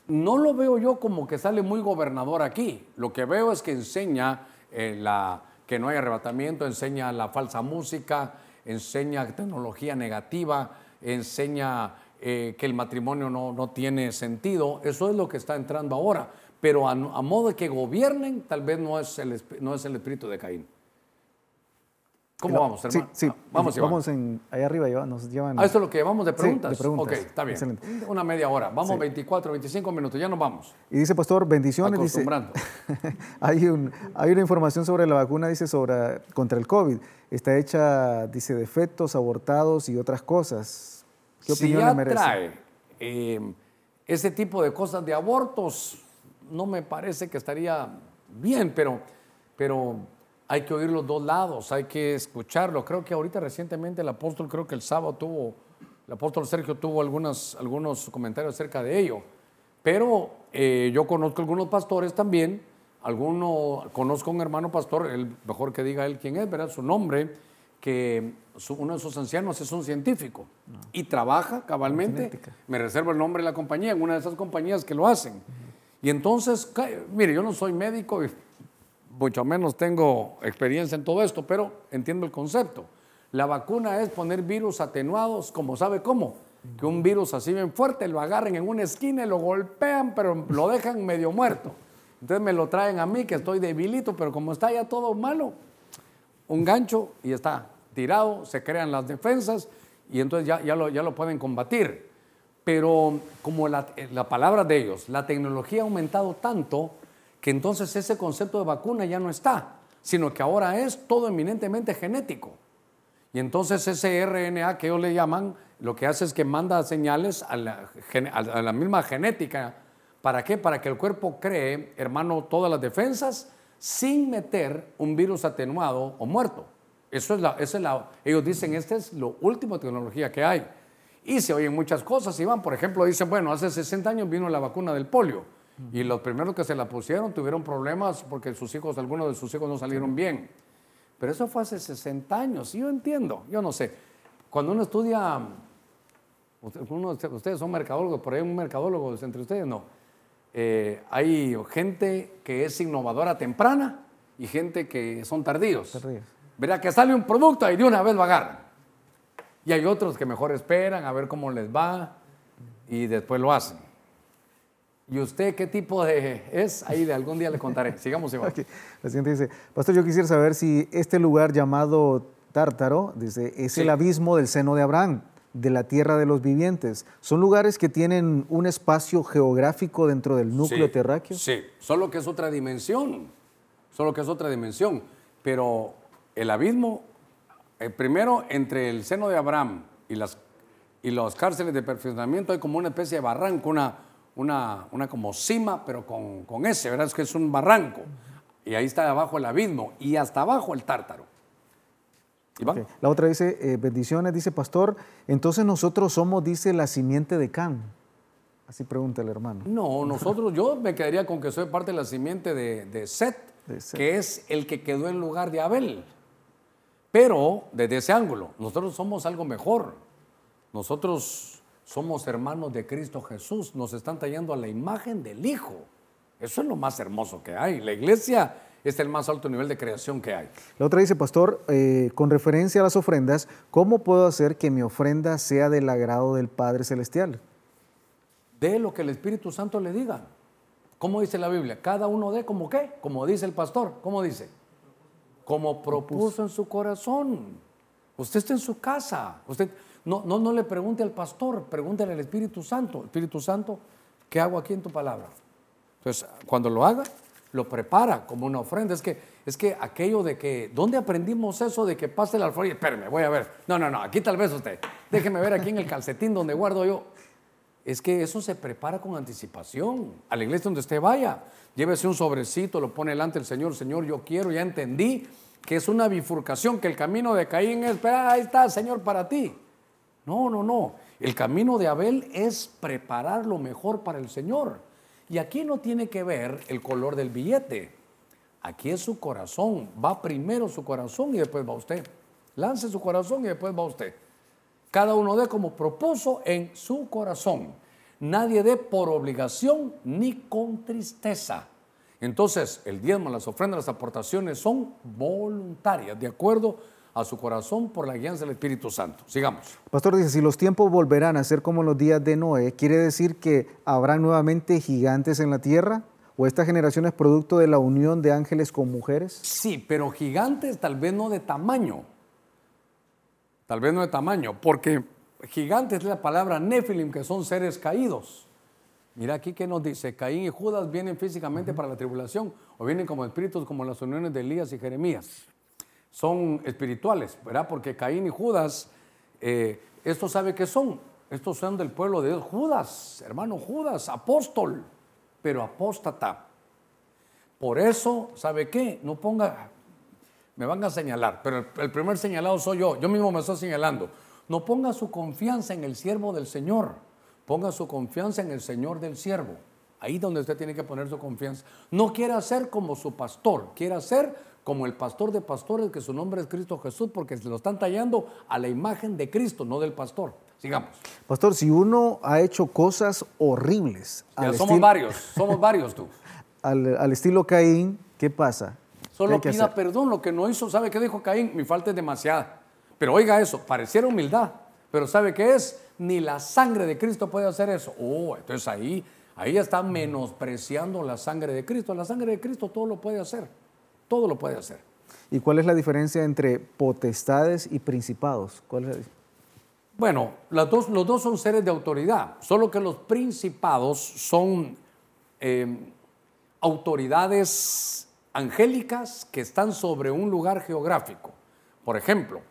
No lo veo yo como que sale muy gobernador aquí. Lo que veo es que enseña eh, la, que no hay arrebatamiento, enseña la falsa música, enseña tecnología negativa, enseña eh, que el matrimonio no, tiene sentido. Eso es lo que está entrando ahora. Pero a, modo de que gobiernen, tal vez no es el, no es el espíritu de Caín. ¿Cómo vamos, hermano? Sí, sí. Ah, vamos, vamos en, ahí arriba, nos llevan. Ah, esto es lo que llevamos de preguntas. de preguntas. Ok, está bien. Excelente. Una media hora. Vamos 24, 25 minutos, ya nos vamos. Y dice, pastor, bendiciones. Acostumbrando. Dice, hay, un, hay una información sobre la vacuna, dice, sobre, contra el COVID. Está hecha, dice, de efectos abortados y otras cosas. ¿Qué opinión si ya merece? trae eh, ese tipo de cosas de abortos, no me parece que estaría bien, pero, pero hay que oír los dos lados, hay que escucharlo. Creo que ahorita recientemente el apóstol, creo que el sábado tuvo, el apóstol Sergio tuvo algunos, algunos comentarios acerca de ello. Pero eh, yo conozco algunos pastores también, alguno, conozco un hermano pastor, el mejor que diga él quién es, ¿verdad? Su nombre, que uno de sus ancianos es un científico y trabaja cabalmente, me reservo el nombre de la compañía, en una de esas compañías que lo hacen. Y entonces, mire, yo no soy médico, mucho menos tengo experiencia en todo esto, pero entiendo el concepto. La vacuna es poner virus atenuados, como sabe cómo, que un virus así bien fuerte lo agarren en una esquina y lo golpean, pero lo dejan medio muerto. Entonces me lo traen a mí, que estoy debilito, pero como está ya todo malo, un gancho y está tirado, se crean las defensas y entonces ya, ya, lo, ya lo pueden combatir. Pero como la, la palabra de ellos, la tecnología ha aumentado tanto, que entonces ese concepto de vacuna ya no está, sino que ahora es todo eminentemente genético. Y entonces ese RNA que ellos le llaman, lo que hace es que manda señales a la, misma genética. ¿Para qué? Para que el cuerpo cree, hermano, todas las defensas sin meter un virus atenuado o muerto. Eso es la, es la, ellos dicen, esta es lo último de tecnología que hay. Y se oyen muchas cosas, Iván. Por ejemplo, dicen, bueno, hace 60 años vino la vacuna del polio. Y los primeros que se la pusieron tuvieron problemas porque sus hijos, algunos de sus hijos no salieron bien. Pero eso fue hace 60 años, y yo entiendo, yo no sé. Cuando uno estudia, ustedes son mercadólogos, por ahí un mercadólogo entre ustedes, no. Eh, hay gente que es innovadora temprana y gente que son tardíos. tardíos. Verá que sale un producto y de una vez lo agarran. Y hay otros que mejor esperan a ver cómo les va y después lo hacen. ¿Y usted qué tipo de es? Ahí de algún día le contaré. Sigamos, Iván. La siguiente dice, Pastor, yo quisiera saber si este lugar llamado Tártaro, dice, es el abismo del seno de Abraham, de la tierra de los vivientes. ¿Son lugares que tienen un espacio geográfico dentro del núcleo terráqueo? Sí, solo que es otra dimensión, solo que es otra dimensión. Pero el abismo, eh, primero entre el seno de Abraham y las, y las cárceles de perfeccionamiento hay como una especie de barranco, una una, una como cima, pero con, con ese, ¿verdad? Es que es un barranco. Y ahí está abajo el abismo y hasta abajo el tártaro. La otra dice, eh, bendiciones, dice pastor, entonces nosotros somos, dice, la simiente de Can. Así pregunta el hermano. No, nosotros, yo me quedaría con que soy parte de la simiente de, de, Set, que es el que quedó en lugar de Abel. Pero desde ese ángulo, nosotros somos algo mejor. Nosotros somos hermanos de Cristo Jesús, nos están tallando a la imagen del Hijo. Eso es lo más hermoso que hay. La iglesia es el más alto nivel de creación que hay. La otra dice, pastor, eh, con referencia a las ofrendas, ¿cómo puedo hacer que mi ofrenda sea del agrado del Padre Celestial? De lo que el Espíritu Santo le diga. ¿Cómo dice la Biblia? Cada uno de como qué, como dice el pastor. ¿Cómo dice? Como propuso en su corazón. Usted está en su casa. Usted, no, no, no le pregunte al pastor, pregúntele al Espíritu Santo. Espíritu Santo, ¿qué hago aquí en tu palabra? Entonces, cuando lo haga, lo prepara como una ofrenda. Es que, es que aquello de que, ¿dónde aprendimos eso de que pase la alfombra? Espérame, voy a ver. No, no, no, aquí tal vez usted. Déjeme ver aquí en el calcetín donde guardo yo. Es que eso se prepara con anticipación. A la iglesia donde usted vaya, llévese un sobrecito, lo pone delante del Señor. Señor, yo quiero, ya entendí que es una bifurcación, que el camino de Caín es, ahí está, Señor, para ti. No, no, no. El camino de Abel es preparar lo mejor para el Señor. Y aquí no tiene que ver el color del billete. Aquí es su corazón. Va primero su corazón y después va usted. Lance su corazón y después va usted. Cada uno dé como propuso en su corazón. Nadie dé por obligación ni con tristeza. Entonces, el diezmo, las ofrendas, las aportaciones son voluntarias, de acuerdo a su corazón por la guianza del Espíritu Santo. Sigamos. Pastor dice, si los tiempos volverán a ser como los días de Noé, ¿quiere decir que habrá nuevamente gigantes en la tierra? ¿O esta generación es producto de la unión de ángeles con mujeres? Sí, pero gigantes tal vez no de tamaño. Tal vez no de tamaño, porque gigantes es la palabra nefilim, que son seres caídos. Mira aquí que nos dice, Caín y Judas vienen físicamente para la tribulación o vienen como espíritus como las uniones de Elías y Jeremías son espirituales, ¿verdad? Porque Caín y Judas, eh, esto sabe que son, estos son del pueblo de Dios. Judas, hermano Judas, apóstol, pero apóstata. Por eso, ¿sabe qué? No ponga, me van a señalar, pero el, el primer señalado soy yo, yo mismo me estoy señalando. No ponga su confianza en el siervo del Señor, ponga su confianza en el Señor del siervo. Ahí donde usted tiene que poner su confianza. No quiera ser como su pastor, quiera ser como el pastor de pastores, que su nombre es Cristo Jesús, porque se lo están tallando a la imagen de Cristo, no del pastor. Sigamos. Pastor, si uno ha hecho cosas horribles. somos varios, somos varios tú. Al, estilo Caín, ¿qué pasa? Solo pida perdón, lo que no hizo, ¿sabe qué dijo Caín? Mi falta es demasiada. Pero oiga eso, pareciera humildad, pero ¿sabe qué es? Ni la sangre de Cristo puede hacer eso. Oh, entonces ahí, ahí está menospreciando la sangre de Cristo. La sangre de Cristo todo lo puede hacer. Todo lo puede hacer. ¿Y cuál es la diferencia entre potestades y principados? Bueno, los dos son seres de autoridad, solo que los principados son em, autoridades angélicas que están sobre un lugar geográfico. Por ejemplo,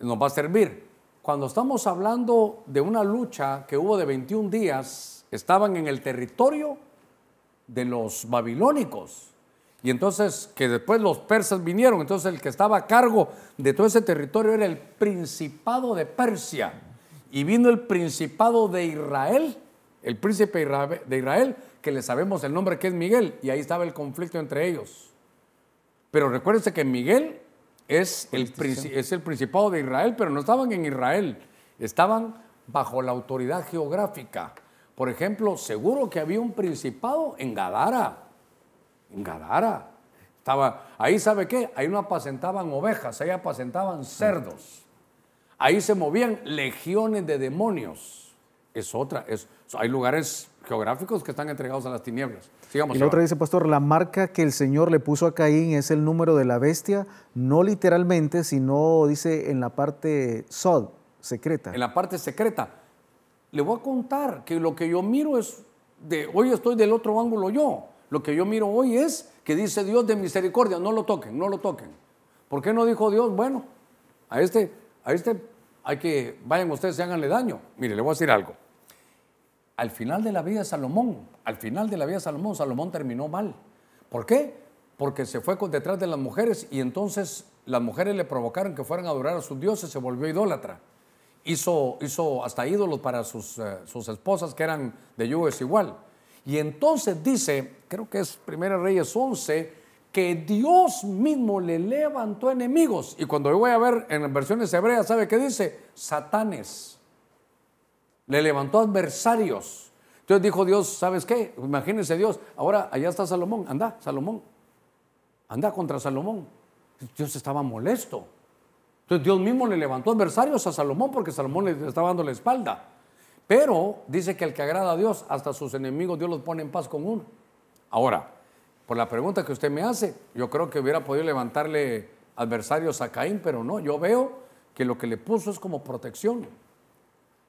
nos va a servir. Cuando estamos hablando de una lucha que hubo de 21 días, estaban en el territorio de los babilónicos. Y entonces, que después los persas vinieron, entonces el que estaba a cargo de todo ese territorio era el Principado de Persia. Y vino el principado de Israel, el príncipe de Israel, que le sabemos el nombre que es Miguel, y ahí estaba el conflicto entre ellos. Pero recuérdense que Miguel es el, es el principado de Israel, pero no estaban en Israel, estaban bajo la autoridad geográfica. Por ejemplo, seguro que había un principado en Gadara, en Gadara. Estaba, ahí sabe qué, ahí no apacentaban ovejas, ahí apacentaban cerdos. Ahí se movían legiones de demonios. Es otra, es, hay lugares geográficos que están entregados a las tinieblas. Sigamos y la otra dice, pastor, la marca que el Señor le puso a Caín es el número de la bestia, no literalmente, sino dice en la parte sod, secreta. En la parte secreta. Le voy a contar que lo que yo miro es, de, hoy estoy del otro ángulo yo. Lo que yo miro hoy es que dice Dios de misericordia, no lo toquen, no lo toquen. ¿Por qué no dijo Dios, bueno, a este a este hay que, vayan ustedes y háganle daño. Mire, le voy a decir algo. Al final de la vida de Salomón, al final de la vida de Salomón, Salomón terminó mal. ¿Por qué? Porque se fue detrás de las mujeres y entonces las mujeres le provocaron que fueran a adorar a sus dioses, se volvió idólatra. Hizo, hizo hasta ídolos para sus, eh, sus esposas que eran de yugo desigual. Y entonces dice, creo que es Primera Reyes 11, que Dios mismo le levantó enemigos. Y cuando yo voy a ver en versiones hebreas, ¿sabe qué dice? Satanes. Le levantó adversarios. Entonces dijo Dios, ¿sabes qué? Imagínense Dios, ahora allá está Salomón, anda, Salomón, anda contra Salomón. Dios estaba molesto. Entonces Dios mismo le levantó adversarios a Salomón porque Salomón le estaba dando la espalda. Pero dice que el que agrada a Dios, hasta sus enemigos Dios los pone en paz con uno. Ahora, por la pregunta que usted me hace, yo creo que hubiera podido levantarle adversarios a Caín, pero no, yo veo que lo que le puso es como protección,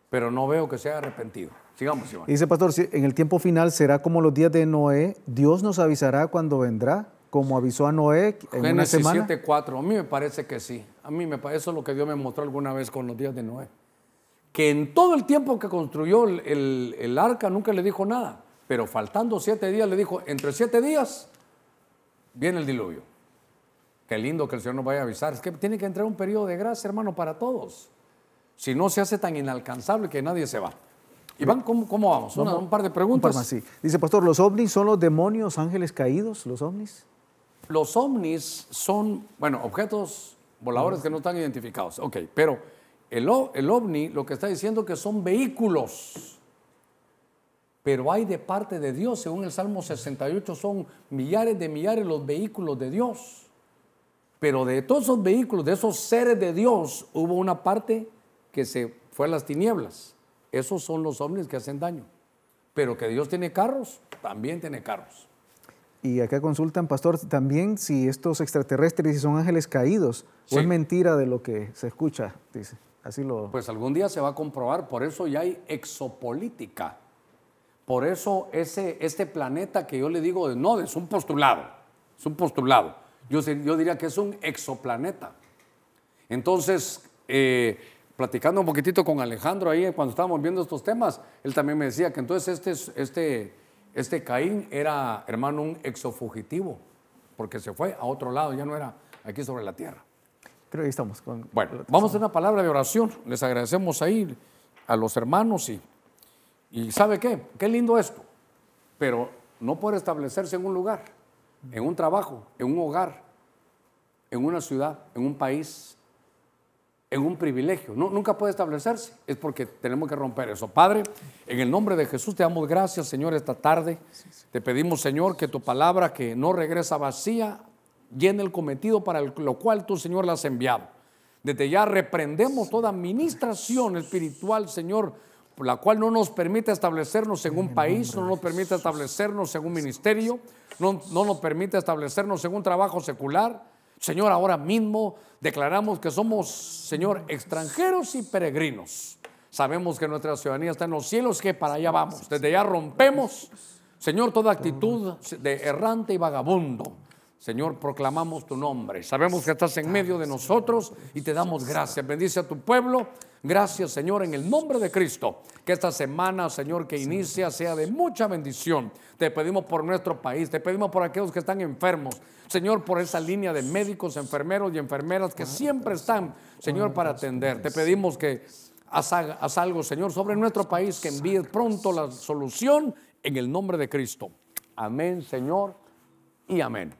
pero no veo que se haya arrepentido. Sigamos, Iván. Dice, pastor, en el tiempo final será como los días de Noé, Dios nos avisará cuando vendrá, como avisó a Noé en una semana. 7.4, a mí me parece que sí, a mí me parece eso lo que Dios me mostró alguna vez con los días de Noé, que en todo el tiempo que construyó el, el arca nunca le dijo nada. Pero faltando siete días le dijo, entre siete días viene el diluvio. Qué lindo que el Señor nos vaya a avisar. Es que tiene que entrar un periodo de gracia, hermano, para todos. Si no se hace tan inalcanzable que nadie se va. Iván, ¿cómo, cómo vamos? un par de preguntas. Un Dice, pastor, ¿los ovnis son los demonios, ángeles caídos, los ovnis? Los ovnis son, bueno, objetos voladores que no están identificados. Ok, pero el, el ovni lo que está diciendo que son vehículos pero hay de parte de Dios, según el Salmo 68, son millares de millares los vehículos de Dios. Pero de todos esos vehículos, de esos seres de Dios, hubo una parte que se fue a las tinieblas. Esos son los ovnis que hacen daño. Pero que Dios tiene carros, también tiene carros. Y acá consultan, pastor, también si estos extraterrestres son ángeles caídos, o es mentira de lo que se escucha, dice. Pues algún día se va a comprobar, por eso ya hay exopolítica por eso ese, este planeta que yo le digo, no, es un postulado, es un postulado. Yo, yo diría que es un exoplaneta. Entonces, eh, platicando un poquitito con Alejandro ahí cuando estábamos viendo estos temas, él también me decía que entonces este, este, este Caín era, hermano, un exofugitivo, porque se fue a otro lado, ya no era aquí sobre la tierra. Creo que estamos. Con, bueno, vamos a una palabra de oración. Les agradecemos ahí a los hermanos y y ¿sabe qué? Qué lindo esto. Pero no puede establecerse en un lugar, en un trabajo, en un hogar, en una ciudad, en un país, en un privilegio. No, nunca puede establecerse. Es porque tenemos que romper eso. Padre, en el nombre de Jesús te damos gracias, Señor, esta tarde. Te pedimos, Señor, que tu palabra, que no regresa vacía, llene el cometido para lo cual tú, Señor, la has enviado. Desde ya reprendemos toda administración espiritual, Señor, la cual no nos permite establecernos en un país, no nos permite establecernos en un ministerio, no, no nos permite establecernos en un trabajo secular. Señor, ahora mismo declaramos que somos, Señor, extranjeros y peregrinos. Sabemos que nuestra ciudadanía está en los cielos, que para allá vamos. Desde ya rompemos, Señor, toda actitud de errante y vagabundo. Señor, proclamamos tu nombre. Sabemos que estás en medio de nosotros y te damos gracias. Bendice a tu pueblo Gracias, Señor, en el nombre de Cristo. Que esta semana, Señor, que inicia sea de mucha bendición. Te pedimos por nuestro país, te pedimos por aquellos que están enfermos. Señor, por esa línea de médicos, enfermeros y enfermeras que siempre están, Señor, para atender. Te pedimos que Haz, haz algo, Señor, sobre nuestro país, que envíe pronto la solución en el nombre de Cristo. Amén, Señor, y amén.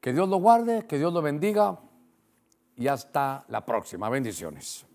Que Dios lo guarde, que Dios lo bendiga y hasta la próxima. Bendiciones.